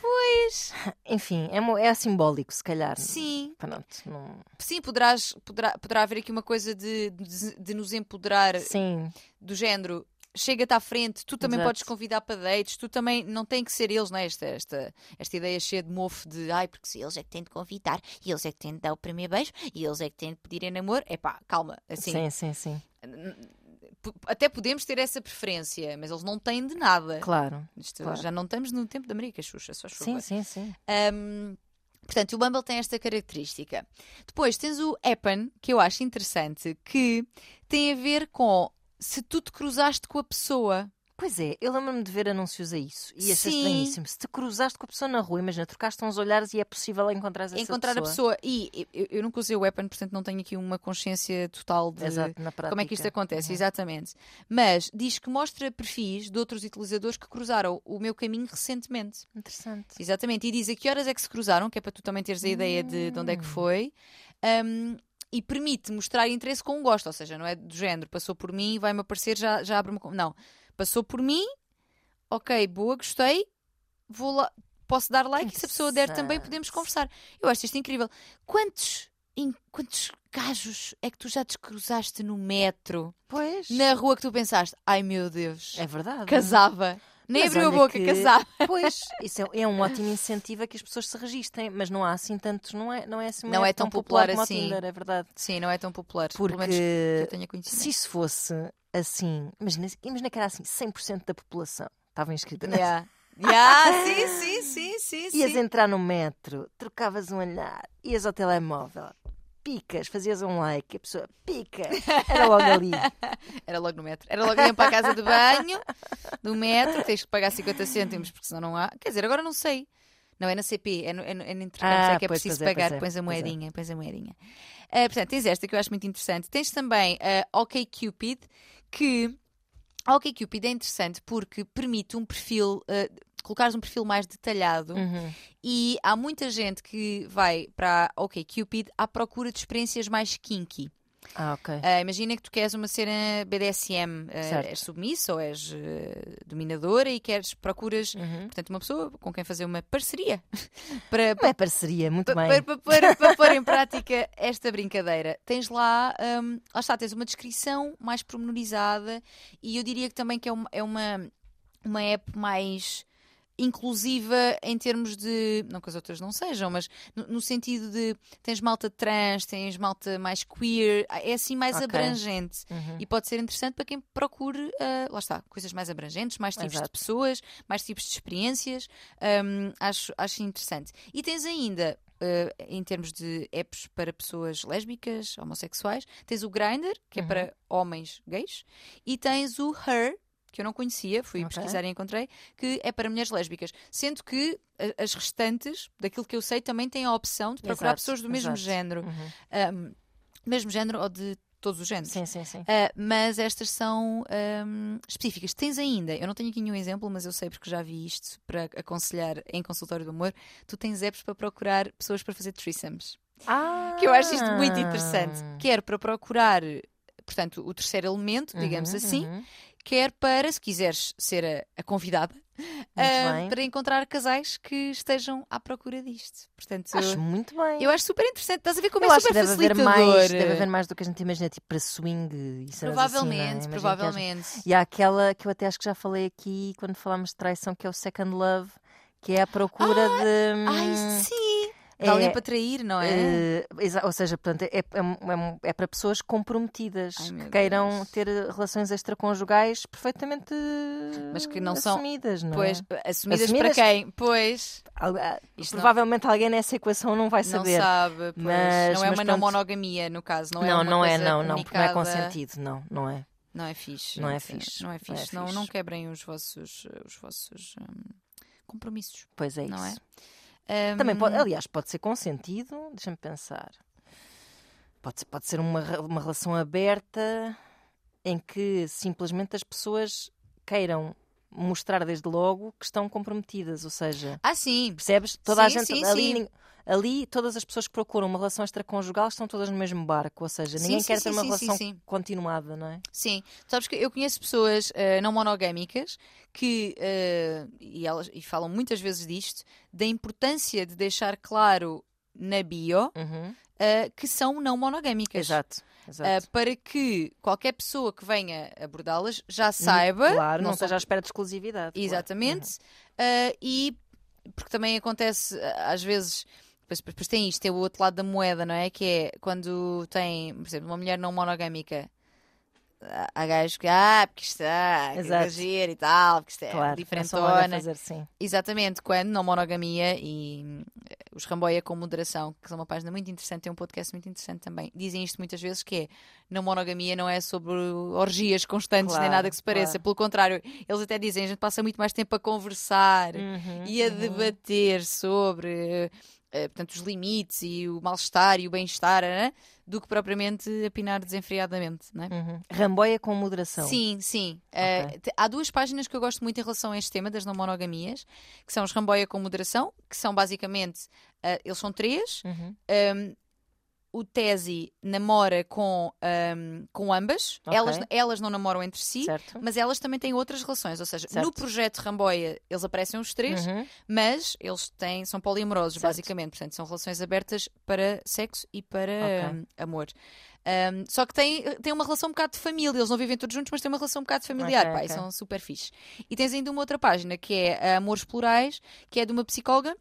Pois. [laughs] enfim, é, é simbólico, se calhar. Sim, Pronto, não... sim, poderás, poderá, poderá haver aqui uma coisa de, de, de nos empoderar Sim, do género. Chega-te à frente, tu também Exato. podes convidar para dates, tu também não tem que ser eles, não é? Esta, esta, esta ideia cheia de mofo de ai, porque se eles é que têm de convidar, e eles é que têm de dar o primeiro beijo, e eles é que têm de pedir em namoro. É pá, calma, assim, sim, sim, sim. Até podemos ter essa preferência, mas eles não têm de nada. Claro. Isto, claro. Já não estamos no tempo da América, Xuxa, só Sim, chuva. sim, sim. Um, portanto, o Bumble tem esta característica. Depois tens o Appen, que eu acho interessante, que tem a ver com se tu te cruzaste com a pessoa. Pois é, eu lembro-me de ver anúncios a isso e achei Sim. estranhíssimo. Se te cruzaste com a pessoa na rua, imagina, trocaste uns olhares e é possível encontrar essa encontrar pessoa. a pessoa. E eu, eu nunca usei o Appen, portanto não tenho aqui uma consciência total de Exato, como é que isto acontece, Uhum. exatamente. Mas diz que mostra perfis de outros utilizadores que cruzaram o meu caminho recentemente. Interessante. Exatamente, e diz a que horas é que se cruzaram, que é para tu também teres a ideia de, de onde é que Hum. foi. Um, e permite mostrar interesse com um gosto, ou seja, não é do género, passou por mim, vai-me aparecer, já, já abre-me. Não, passou por mim, ok, boa, gostei, vou lá, posso dar like e se a pessoa der também podemos conversar. Eu acho isto incrível. Quantos, em- quantos gajos é que tu já descruzaste no metro, Pois. na rua que tu pensaste, ai meu Deus, É verdade. casava? Nem Mas abriu a boca, que- casado. [laughs] Pois, isso é, é um ótimo incentivo a que as pessoas se registrem, mas não há assim tantos, não é, não é, assim, Não é app tão popular como o assim. Tinder, é verdade. Sim, não é tão popular. Porque eu tenha conhecido. se isso fosse assim, imagina, imagina que era assim, 100% da população estava inscrita nessa. Yeah. [laughs] Yeah, sim, sim, sim, sim, sim. Ias entrar no metro, trocavas um olhar, ias ao telemóvel, picas, fazias um like, a pessoa pica, [laughs] era logo ali. Era logo no metro. Era logo iam para a casa de banho, do metro, tens que pagar 50 cêntimos, porque senão não há. Quer dizer, agora não sei. Não, é na CP, é no, é no, é no intercâmbio, Ah, é que é pois, preciso pois é, pagar, é, pões a é. moedinha, pões a moedinha. Ah, portanto, tens esta que eu acho muito interessante. Tens também a OkCupid, que a OkCupid é interessante porque permite um perfil, ah, colocares um perfil mais detalhado Uhum. e há muita gente que vai para a OkCupid à procura de experiências mais kinky. Ah, ok. Ah, imagina que tu queres uma cena BDSM, ah, Certo. és submissa ou és ah, dominadora e queres, procuras, Uhum. portanto, uma pessoa com quem fazer uma parceria [laughs] para, é parceria, muito para, bem. para, para- para pôr em prática esta brincadeira. Tens lá, hum, lá está, tens uma descrição mais pormenorizada e eu diria que também que é uma, é uma, uma app mais inclusiva em termos de, não que as outras não sejam, mas no, no sentido de tens malta trans, tens malta mais queer, é assim mais Ok. abrangente. Uhum. E pode ser interessante para quem procure, ah, lá está, coisas mais abrangentes, mais tipos de Exato. pessoas, mais tipos de experiências. Hum, acho, acho interessante. E tens ainda, ah, em termos de apps para pessoas lésbicas, homossexuais, tens o Grindr, que é Uhum. para homens gays, e tens o Her. Que eu não conhecia, fui Ok. pesquisar e encontrei, que é para mulheres lésbicas. Sendo que a- as restantes, daquilo que eu sei, também têm a opção de procurar Exato, pessoas do mesmo exato. género. Uhum. Um, mesmo género ou de todos os géneros. Sim, sim, sim. Uh, mas estas são um, específicas. Tens ainda, eu não tenho aqui nenhum exemplo, mas eu sei porque já vi isto para aconselhar em consultório do amor. Tu tens apps para procurar pessoas para fazer threesomes. Ah! Que eu acho isto muito interessante. Quer para procurar, portanto, o terceiro elemento, digamos Uhum, assim, uhum. Quer para, se quiseres ser a, a convidada, uh, para encontrar casais que estejam à procura disto. Portanto, Acho muito bem. eu acho super interessante. Estás a ver como Eu é acho que super deve haver, facilitador. mais, deve haver mais do que a gente imagina, tipo para swing e Provavelmente, assim, é? Imagino que haja- provavelmente. E há aquela que eu até acho que já falei aqui quando falámos de traição, que é o Second Love, que é a procura de. Ai, hum, sim! É, alguém para trair, não é? eh, ou seja, portanto, é, é, um- é para pessoas comprometidas Ai, que queiram Deus. ter relações extraconjugais perfeitamente Mas que não são- assumidas, não Pois, é? assumidas, Assumidas- para quem? Pois, Isto não- provavelmente alguém nessa equação não vai não saber. sabe. Pois. Mas- não é mas uma não monogamia, no caso. Não, é não, não é, não, não, porque não é consentido, não, não é. Não é fixe. Não é fixe, Não é não é fixe. Não, não fixe. quebrem os vossos, os vossos hum, compromissos. Pois é Não isso. Hum, Também pode, aliás, pode ser consentido, deixa-me pensar. Pode ser, pode ser uma, uma relação aberta em que simplesmente as pessoas queiram mostrar desde logo que estão comprometidas, ou seja, Ah, sim. percebes? Toda a Sim, gente sim, ali, sim. Ali todas as pessoas que procuram uma relação extraconjugal estão todas no mesmo barco, ou seja, ninguém sim, quer sim, ter uma sim, sim, relação continuada, não é? Sim, sabes que eu conheço pessoas eh, não monogâmicas que, eh, e, elas, e falam muitas vezes disto, da importância de deixar claro na bio Uhum. eh, que são não monogâmicas. Exato, exato. para que qualquer pessoa que venha abordá-las já saiba. claro, não, são- esteja à espera de exclusividade. claro. Exatamente. eh, e porque também acontece, às vezes. Depois, depois tem isto, tem o outro lado da moeda, não é? Que é quando tem, por exemplo, uma mulher não monogâmica. há- gajos que, ah, porque isto Exato. exagero e tal, porque isto é Claro, diferentona. fazer, sim. Exatamente, quando não monogamia e hum, os Ramboia com moderação, que são uma página muito interessante, tem um podcast muito interessante também. Dizem isto muitas vezes que é não monogamia não é sobre orgias constantes nem Claro, nada que se pareça. claro. Pelo contrário, eles até dizem a gente passa muito mais tempo a conversar Uhum, e a uhum. debater sobre eh, portanto, os limites e o mal-estar e o bem-estar né? do que propriamente apinar desenfreadamente. Não é? Uhum. Ramboia com moderação. Sim, sim. Eh, te- há duas páginas que eu gosto muito em relação a este tema das não monogamias, que são os Ramboia com moderação, que são basicamente, eh, eles são três. Uhum. Um, o Tesi namora com, um, com ambas, Ok. elas, elas não namoram entre si, Certo. mas elas também têm outras relações. Ou seja, Certo. no projeto Ramboia eles aparecem os três, Uhum. mas eles têm, são poliamorosos, Certo. basicamente. Portanto, são relações abertas para sexo e para Ok. hum, amor. Um, só que têm, têm uma relação um bocado de família. Eles não vivem todos juntos, mas têm uma relação um bocado familiar. Ok, pá, e ok. são super fixe. E tens ainda uma outra página que é Amores Plurais, que é de uma psicóloga.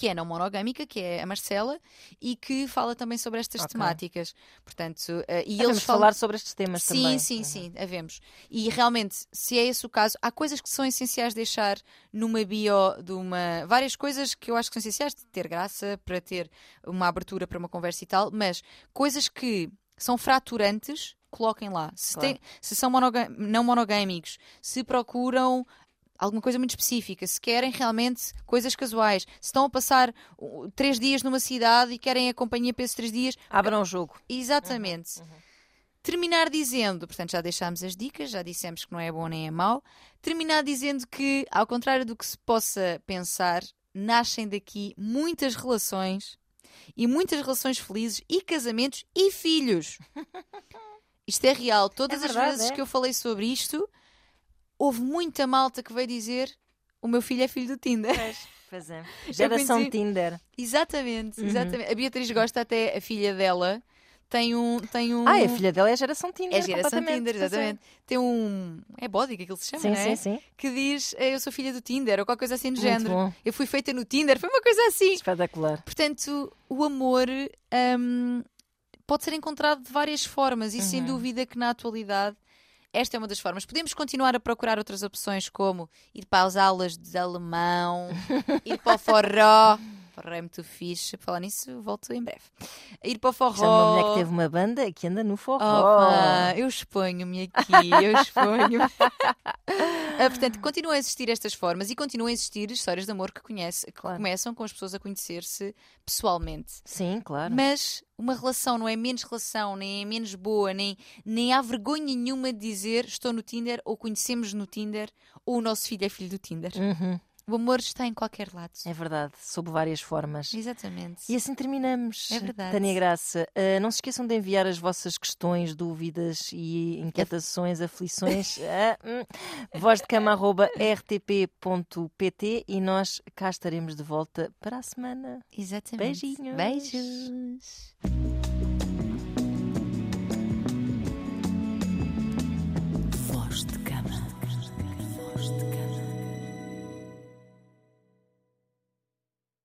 Que é não monogâmica, que é a Marcela, e que fala também sobre estas Ok. temáticas. Portanto, eh, e Devemos eles falam. falar sobre estes temas Sim, também. sim, Uhum. sim, havemos. E realmente, se é esse o caso, há coisas que são essenciais deixar numa bio de uma. Várias coisas que eu acho que são essenciais de ter graça para ter uma abertura para uma conversa e tal, mas coisas que são fraturantes, coloquem lá. Se, Claro. têm- se são monoga- não monogâmicos, se procuram alguma coisa muito específica, se querem realmente coisas casuais, se estão a passar três dias numa cidade e querem a companhia para esses três dias, Abram o jogo. Exatamente. Terminar dizendo, portanto, já deixámos as dicas, já dissemos que não é bom nem é mau. Terminar dizendo que, ao contrário do que se possa pensar, nascem daqui muitas relações e muitas relações felizes e casamentos e filhos. [laughs] Isto é real. Todas É as verdade, vezes é. que eu falei sobre isto, houve muita malta que veio dizer: o meu filho é filho do Tinder. Pois [laughs] é. Geração conheci- Tinder. Exatamente, Uhum. exatamente. A Beatriz gosta até, a filha dela tem um. Tem um Ah, a filha dela é a geração Tinder. É geração Tinder, pois é. exatamente. Tem um. É body que aquilo se chama, Sim, não é? sim, sim. Que diz "Eh, eu sou filha do Tinder ou qualquer coisa assim do Muito género. bom. Eu fui feita no Tinder, foi uma coisa assim. Espetacular. Portanto, o amor hum, pode ser encontrado de várias formas e sem Uhum. dúvida que na atualidade esta é uma das formas. Podemos continuar a procurar outras opções como ir para as aulas de alemão, [laughs] ir para o forró. Forró é muito fixe. Falar nisso, volto em breve. Ir para o forró. Já uma mulher que teve uma banda que anda no forró. Opa, eu exponho-me aqui, eu exponho-me. [laughs] Ah, portanto, continuam a existir estas formas e continuam a existir histórias de amor que, conhece, que Claro. começam com as pessoas a conhecer-se pessoalmente. Sim, claro. Mas uma relação não é menos relação, nem é menos boa, nem, nem há vergonha nenhuma de dizer estou no Tinder, ou conhecemos no Tinder, ou o nosso filho é filho do Tinder. Uhum, O amor está em qualquer lado. É verdade, sob várias formas. Exatamente. E assim terminamos. É verdade. Tânia Graça, ah, não se esqueçam de enviar as vossas questões, dúvidas e inquietações, [laughs] aflições a hum, vozdecama.rtp.pt e nós cá estaremos de volta para a semana. Exatamente. Beijinhos. Beijos.